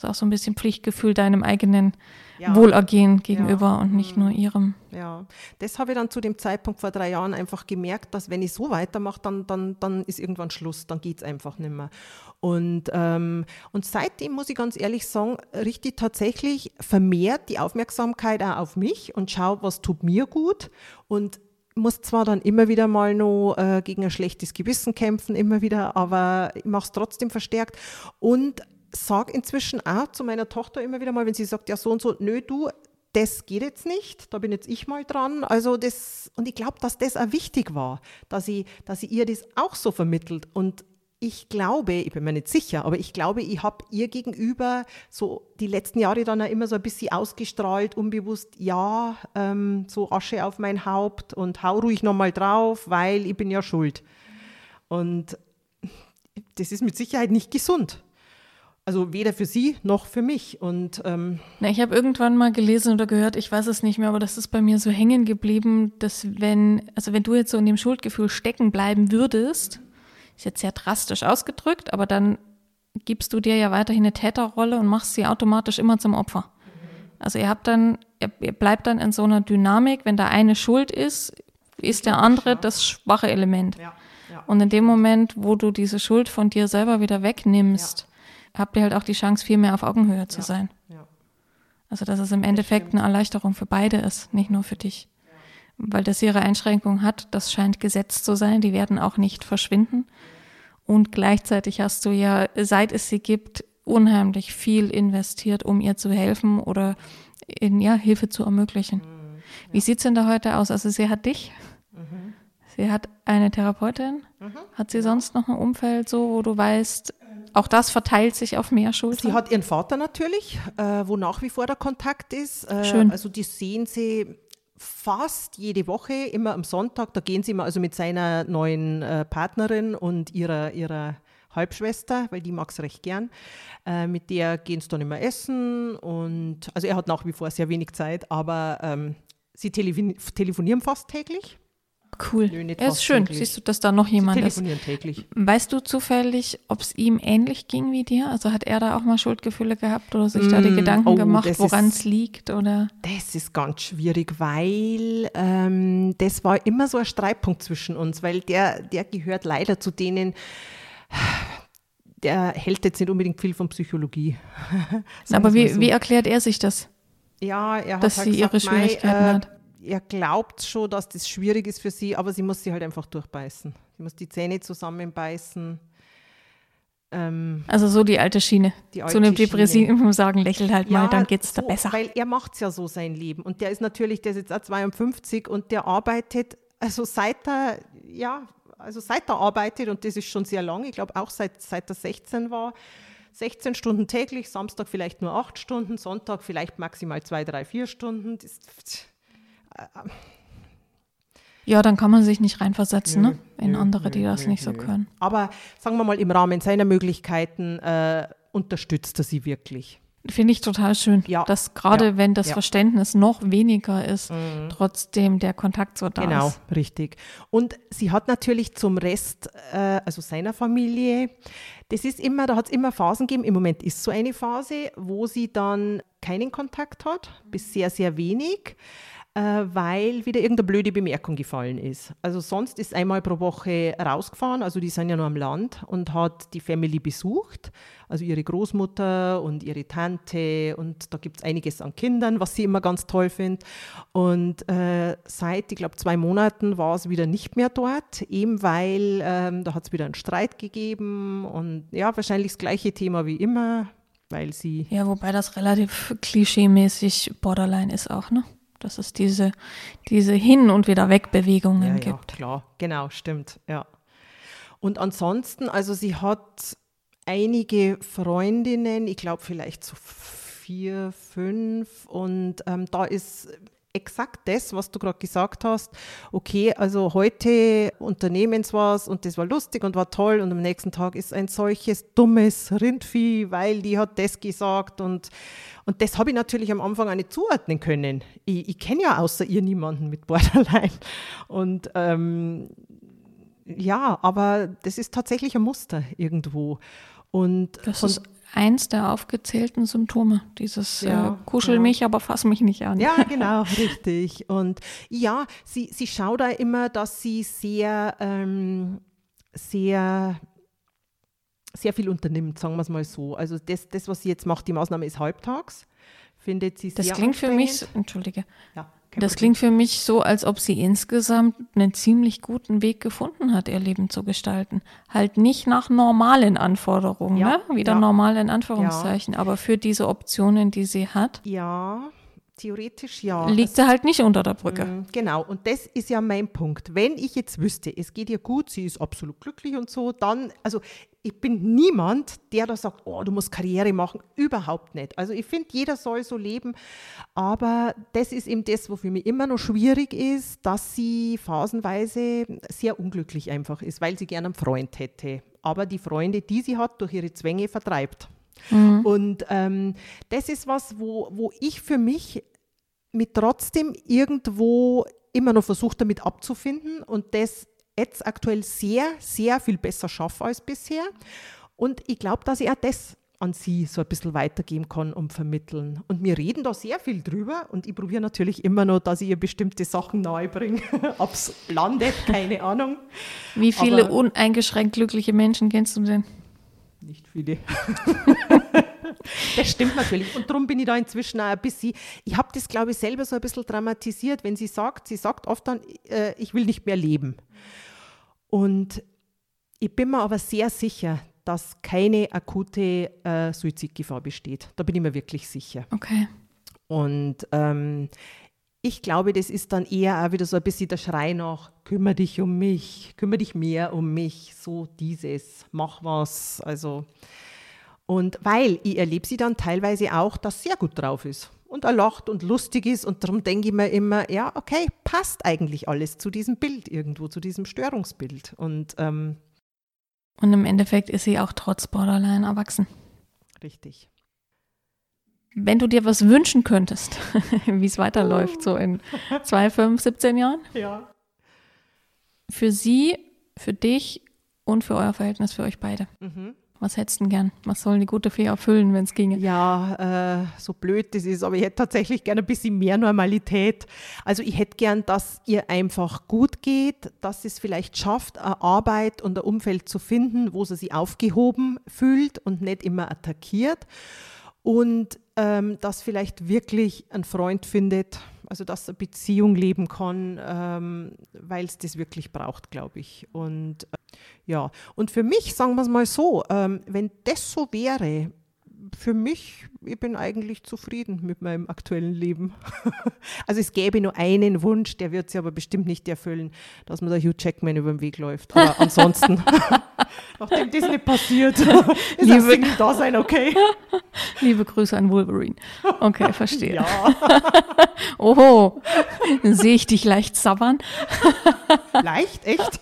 Also auch so ein bisschen Pflichtgefühl deinem eigenen ja. Wohlergehen gegenüber ja. und nicht nur ihrem. Ja, das habe ich dann zu dem Zeitpunkt vor drei Jahren einfach gemerkt, dass wenn ich so weitermache, dann, dann, dann ist irgendwann Schluss, dann geht es einfach nicht mehr. Und, ähm, und seitdem muss ich ganz ehrlich sagen, richte ich tatsächlich vermehrt die Aufmerksamkeit auch auf mich und schaue, was tut mir gut und muss zwar dann immer wieder mal noch äh, gegen ein schlechtes Gewissen kämpfen, immer wieder, aber ich mache es trotzdem verstärkt. Und sage inzwischen auch zu meiner Tochter immer wieder mal, wenn sie sagt, ja so und so, nö, du, das geht jetzt nicht, da bin jetzt ich mal dran. Also das, und ich glaube, dass das auch wichtig war, dass ich, dass ihr das auch so vermittelt. Und ich glaube, ich bin mir nicht sicher, aber ich glaube, ich habe ihr gegenüber so die letzten Jahre dann auch immer so ein bisschen ausgestrahlt, unbewusst, ja, ähm, so Asche auf mein Haupt und hau ruhig nochmal drauf, weil ich bin ja schuld. Und das ist mit Sicherheit nicht gesund. Also weder für sie noch für mich. Und ähm Na, ich habe irgendwann mal gelesen oder gehört, ich weiß es nicht mehr, aber das ist bei mir so hängen geblieben, dass wenn, also wenn du jetzt so in dem Schuldgefühl stecken bleiben würdest, ist jetzt sehr drastisch ausgedrückt, aber dann gibst du dir ja weiterhin eine Täterrolle und machst sie automatisch immer zum Opfer. Also ihr habt dann, ihr bleibt dann in so einer Dynamik, wenn da eine schuld ist, ist der andere das schwache Element. Ja, ja. Und in dem Moment, wo du diese Schuld von dir selber wieder wegnimmst, ja. Habt ihr halt auch die Chance, viel mehr auf Augenhöhe zu sein. Also dass es im Endeffekt eine Erleichterung für beide ist, nicht nur für dich. Weil das ihre Einschränkung hat, das scheint gesetzt zu sein, die werden auch nicht verschwinden. Und gleichzeitig hast du ja, seit es sie gibt, unheimlich viel investiert, um ihr zu helfen oder in ja, Hilfe zu ermöglichen. Mhm, ja. Wie sieht es denn da heute aus? Also sie hat dich, mhm. sie hat eine Therapeutin, mhm. hat sie sonst noch ein Umfeld so, wo du weißt, auch das verteilt sich auf mehr Schultern? Sie hat ihren Vater natürlich, äh, wo nach wie vor der Kontakt ist. Äh, Schön. Also die sehen sie fast jede Woche, immer am Sonntag, da gehen sie immer also mit seiner neuen äh, Partnerin und ihrer, ihrer Halbschwester, weil die mag es recht gern. Äh, mit der gehen sie dann immer essen und also er hat nach wie vor sehr wenig Zeit, aber ähm, sie telefonieren fast täglich. Cool. Nö, ja, ist schön. Täglich. Siehst du, dass da noch jemand Sie telefonieren ist. täglich. Weißt du zufällig, ob es ihm ähnlich ging wie dir? Also hat er da auch mal Schuldgefühle gehabt oder sich mm, da die mm, Gedanken oh, gemacht, woran es liegt? Oder? Das ist ganz schwierig, weil ähm, das war immer so ein Streitpunkt zwischen uns, weil der, der gehört leider zu denen, der hält jetzt nicht unbedingt viel von Psychologie. Aber wie, so. wie erklärt er sich das? Ja, er hat dass halt sie gesagt, ihre Schwierigkeiten äh, hat er glaubt schon, dass das schwierig ist für sie, aber sie muss sie halt einfach durchbeißen. Sie muss die Zähne zusammenbeißen. Ähm, also so die alte Schiene. Die alte zu einem Depressiven sagen, lächel halt ja, mal, dann geht es so, da besser. Weil er macht es ja so sein Leben. Und der ist natürlich, der ist jetzt auch 52 und der arbeitet, also seit er, ja, also seit er arbeitet, und das ist schon sehr lang, ich glaube auch seit, seit er 16 war, 16 Stunden täglich, Samstag vielleicht nur 8 Stunden, Sonntag vielleicht maximal 2, 3, 4 Stunden. Das, ja, dann kann man sich nicht reinversetzen nö, ne? in nö, andere, die das nicht so können. Aber sagen wir mal, im Rahmen seiner Möglichkeiten äh, unterstützt er sie wirklich. Finde ich total schön, ja. dass gerade ja. wenn das ja. Verständnis noch weniger ist, mhm. trotzdem der Kontakt so da genau, ist. Genau, richtig. Und sie hat natürlich zum Rest, äh, also seiner Familie, das ist immer, da hat es immer Phasen gegeben. Im Moment ist so eine Phase, wo sie dann keinen Kontakt hat, bis sehr, sehr wenig weil wieder irgendeine blöde Bemerkung gefallen ist. Also sonst ist einmal pro Woche rausgefahren, also die sind ja nur am Land und hat die Family besucht, also ihre Großmutter und ihre Tante und da gibt es einiges an Kindern, was sie immer ganz toll findet. Und äh, seit, ich glaube, zwei Monaten war es wieder nicht mehr dort, eben weil ähm, da hat es wieder einen Streit gegeben und ja, wahrscheinlich das gleiche Thema wie immer, weil sie. Ja, wobei das relativ klischeemäßig Borderline ist auch, ne? Dass es diese, diese Hin- und wieder Wegbewegungen ja, gibt. Ja, klar, genau, stimmt, ja. Und ansonsten, also sie hat einige Freundinnen, ich glaube vielleicht so vier, fünf, und ähm, da ist exakt das, was du gerade gesagt hast. Okay, also heute unternehmen sie was und das war lustig und war toll und am nächsten Tag ist ein solches dummes Rindvieh, weil die hat das gesagt und, und das habe ich natürlich am Anfang auch nicht zuordnen können. Ich, ich kenne ja außer ihr niemanden mit Borderline und ähm, ja, aber das ist tatsächlich ein Muster irgendwo. Und das ist eins der aufgezählten Symptome, dieses äh, ja, äh, Kuschel ja. mich, aber fass mich nicht an. Ja, genau, richtig. Und ja, sie, sie schaut da immer, dass sie sehr, ähm, sehr, sehr viel unternimmt, sagen wir es mal so. Also das, das, was sie jetzt macht, die Maßnahme ist halbtags, findet sie sehr Das klingt für mich, entschuldige, ja. Das klingt für mich so, als ob sie insgesamt einen ziemlich guten Weg gefunden hat, ihr Leben zu gestalten. Halt nicht nach normalen Anforderungen, ja, ne? wieder ja. normal in Anführungszeichen, ja. aber für diese Optionen, die sie hat. Ja, theoretisch ja. Liegt sie halt nicht unter der Brücke. Mm, Genau, und das ist ja mein Punkt. Wenn ich jetzt wüsste, es geht ihr gut, sie ist absolut glücklich und so, dann, also ich bin niemand, der da sagt, oh, du musst Karriere machen. Überhaupt nicht. Also ich finde, jeder soll so leben. Aber das ist eben das, wo für mich immer noch schwierig ist, dass sie phasenweise sehr unglücklich einfach ist, weil sie gerne einen Freund hätte. Aber die Freunde, die sie hat, durch ihre Zwänge vertreibt. Und ähm, das ist was, wo, wo ich für mich mit trotzdem irgendwo immer noch versucht, damit abzufinden und das jetzt aktuell sehr, sehr viel besser schaffe als bisher. Und ich glaube, dass ich auch das an sie so ein bisschen weitergeben kann und vermitteln. Und wir reden da sehr viel drüber und ich probiere natürlich immer noch, dass ich ihr bestimmte Sachen nahebringe. Ob es landet, keine Ahnung. Wie viele Aber- uneingeschränkt glückliche Menschen kennst du denn? Nicht viele. das stimmt natürlich. Und darum bin ich da inzwischen auch ein bisschen, ich habe das, glaube ich, selber so ein bisschen dramatisiert, wenn sie sagt, sie sagt oft dann, äh, ich will nicht mehr leben. Und ich bin mir aber sehr sicher, dass keine akute äh, Suizidgefahr besteht. Da bin ich mir wirklich sicher. Okay. Und ähm, ich glaube, das ist dann eher auch wieder so ein bisschen der Schrei nach, kümmere dich um mich, kümmere dich mehr um mich, so dieses, mach was. Also, und weil ich erlebe sie dann teilweise auch, dass sehr gut drauf ist und er lacht und lustig ist und darum denke ich mir immer, ja, okay, passt eigentlich alles zu diesem Bild irgendwo, zu diesem Störungsbild. Und ähm, Und im Endeffekt ist sie auch trotz Borderline erwachsen. richtig. Wenn du dir was wünschen könntest, wie es weiterläuft, so in zwei, fünf, 17 Jahren, Ja. für sie, für dich und für euer Verhältnis, für euch beide. Mhm. Was hättest du denn gern? Was soll die gute Fee erfüllen, wenn es ginge? Ja, äh, so blöd das ist, aber ich hätte tatsächlich gerne ein bisschen mehr Normalität. Also ich hätte gern, dass ihr einfach gut geht, dass sie es vielleicht schafft, eine Arbeit und ein Umfeld zu finden, wo sie sich aufgehoben fühlt und nicht immer attackiert. Und ähm, dass vielleicht wirklich ein Freund findet, also dass eine Beziehung leben kann, ähm, weil es das wirklich braucht, glaube ich. Und äh, ja, und für mich, sagen wir es mal so, ähm, wenn das so wäre, für mich, ich bin eigentlich zufrieden mit meinem aktuellen Leben. also es gäbe nur einen Wunsch, der wird sich aber bestimmt nicht erfüllen, dass mir der Hugh Jackman über den Weg läuft. Aber ansonsten, nachdem das nicht passiert, ist Liebe- das da sein, okay? Liebe Grüße an Wolverine. Okay, verstehe. Ja, Oho, sehe ich dich leicht sabbern. leicht, echt?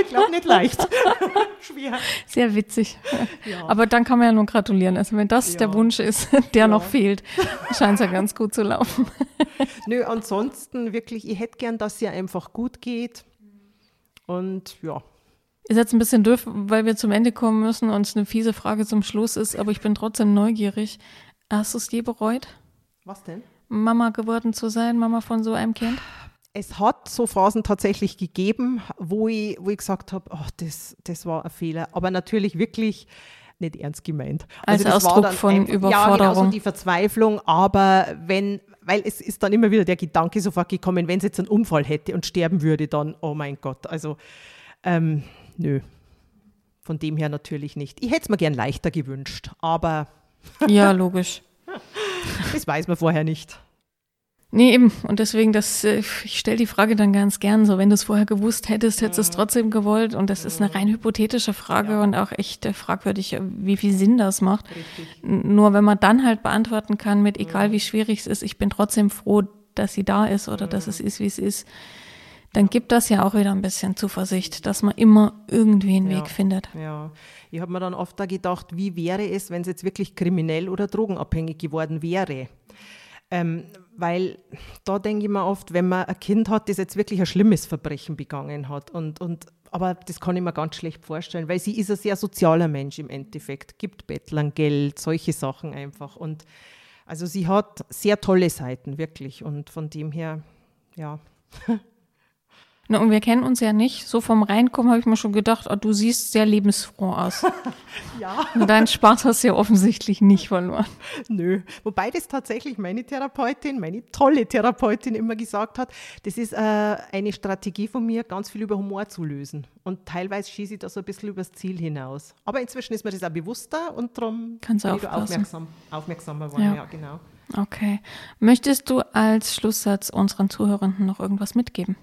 ich glaube nicht leicht. Schwer. Sehr witzig. Ja. Aber dann kann man ja nur gratulieren. Also wenn das Ja. der Wunsch ist, der noch fehlt, scheint es ja ganz gut zu laufen. Nö, ansonsten wirklich, ich hätte gern, dass es ihr einfach gut geht. Und ja, Ist jetzt ein bisschen doof, weil wir zum Ende kommen müssen und es eine fiese Frage zum Schluss ist, aber ich bin trotzdem neugierig. Hast du es je bereut, was denn? Mama geworden zu sein, Mama von so einem Kind? Es hat so Phasen tatsächlich gegeben, wo ich, wo ich gesagt habe, oh, das, das war ein Fehler. Aber natürlich wirklich nicht ernst gemeint. Als das war Ausdruck von Ja, genau, Überforderung. so die Verzweiflung. Aber wenn, weil es ist dann immer wieder der Gedanke sofort gekommen, wenn es jetzt einen Unfall hätte und sterben würde, dann, oh mein Gott. Also, ähm, nö. Von dem her natürlich nicht. Ich hätte es mir gern leichter gewünscht, aber Ja, logisch. das weiß man vorher nicht. Nee, eben. Und deswegen, das, äh, ich stelle die Frage dann ganz gern so, wenn du es vorher gewusst hättest, hättest du es trotzdem gewollt. Und das ist eine rein hypothetische Frage und auch echt äh, fragwürdig, äh, wie viel Sinn das macht. N- Nur wenn man dann halt beantworten kann mit, egal wie schwierig es ist, ich bin trotzdem froh, dass sie da ist oder dass es ist, wie es ist, dann gibt das ja auch wieder ein bisschen Zuversicht, dass man immer irgendwie einen Ja. Weg findet. Ja, ich habe mir dann oft da gedacht, wie wäre es, wenn es jetzt wirklich kriminell oder drogenabhängig geworden wäre? Ähm, weil da denke ich mir oft, wenn man ein Kind hat, das jetzt wirklich ein schlimmes Verbrechen begangen hat. Und, und, aber das kann ich mir ganz schlecht vorstellen, weil sie ist ein sehr sozialer Mensch im Endeffekt, gibt Bettlern Geld, solche Sachen einfach. Und also sie hat sehr tolle Seiten, wirklich. Und von dem her, ja. Na, und wir kennen uns ja nicht. So vom Reinkommen habe ich mir schon gedacht, oh, du siehst sehr lebensfroh aus. Ja. Und deinen Spaß hast du ja offensichtlich nicht verloren. Nö, wobei das tatsächlich meine Therapeutin, meine tolle Therapeutin immer gesagt hat, das ist äh, eine Strategie von mir, ganz viel über Humor zu lösen. Und teilweise schieße ich da so ein bisschen übers Ziel hinaus. Aber inzwischen ist mir das auch bewusster und darum Kannst bin ich aufpassen. aufmerksam, aufmerksamer geworden. Ja. Ja. genau. Okay. Möchtest du als Schlusssatz unseren Zuhörenden noch irgendwas mitgeben?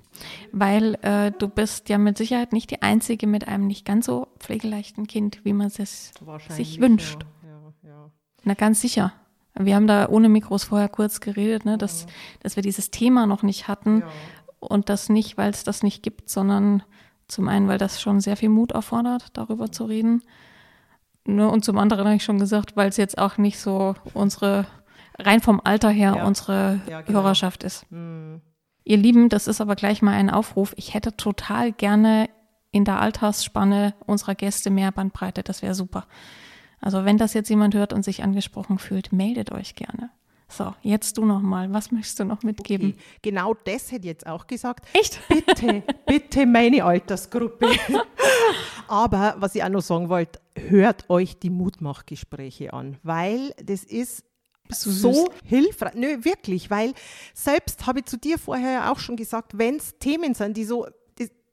Weil äh, du bist ja mit Sicherheit nicht die Einzige mit einem nicht ganz so pflegeleichten Kind, wie man es sich wünscht. Ja, ja, ja. Na, ganz sicher. Wir haben da ohne Mikros vorher kurz geredet, ne, dass, dass wir dieses Thema noch nicht hatten. Und das nicht, weil es das nicht gibt, sondern zum einen, weil das schon sehr viel Mut erfordert, darüber zu reden. Ne, und zum anderen habe ich schon gesagt, weil es jetzt auch nicht so unsere, rein vom Alter her, ja. unsere ja, genau. Hörerschaft ist. Mhm. Ihr Lieben, das ist aber gleich mal ein Aufruf. Ich hätte total gerne in der Altersspanne unserer Gäste mehr Bandbreite. Das wäre super. Also wenn das jetzt jemand hört und sich angesprochen fühlt, meldet euch gerne. So, jetzt du noch mal. Was möchtest du noch mitgeben? Okay. Genau das hätte ich jetzt auch gesagt. Echt? Bitte, bitte meine Altersgruppe. Aber was ich auch noch sagen wollte, hört euch die Mutmachgespräche an, weil das ist so hilfreich. Nö, wirklich, weil selbst habe ich zu dir vorher auch schon gesagt, wenn es Themen sind, die so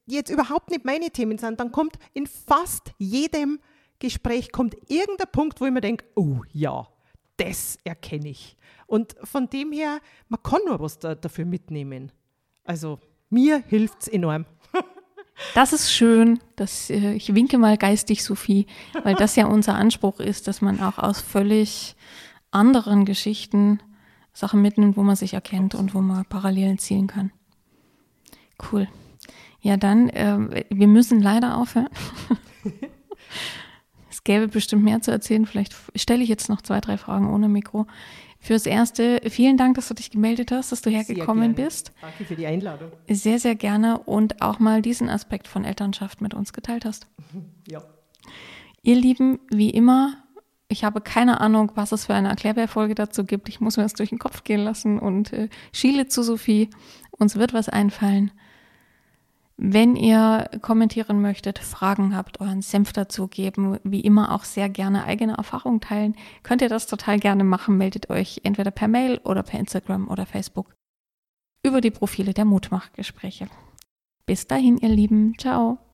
die jetzt überhaupt nicht meine Themen sind, dann kommt in fast jedem Gespräch kommt irgendein Punkt, wo ich mir denke, oh ja, das erkenne ich. Und von dem her, man kann nur was da, dafür mitnehmen. Also mir hilft es enorm. Das ist schön. dass äh, ich winke mal geistig, Sophie, weil das ja unser Anspruch ist, dass man auch aus völlig anderen Geschichten Sachen mitnimmt, wo man sich erkennt und wo man Parallelen ziehen kann. Cool. Ja, dann, äh, wir müssen leider aufhören. es gäbe bestimmt mehr zu erzählen. Vielleicht stelle ich jetzt noch zwei, drei Fragen ohne Mikro. Fürs Erste, vielen Dank, dass du dich gemeldet hast, dass du hergekommen bist. Danke für die Einladung. Sehr, sehr gerne und auch mal diesen Aspekt von Elternschaft mit uns geteilt hast. Ja. Ihr Lieben, wie immer, ich habe keine Ahnung, was es für eine Erklärbärfolge dazu gibt. Ich muss mir das durch den Kopf gehen lassen und äh, schiele zu Sophie. Uns wird was einfallen. Wenn ihr kommentieren möchtet, Fragen habt, euren Senf dazu geben, wie immer auch sehr gerne eigene Erfahrungen teilen, könnt ihr das total gerne machen. Meldet euch entweder per Mail oder per Instagram oder Facebook über die Profile der Mutmachgespräche. Bis dahin, ihr Lieben. Ciao.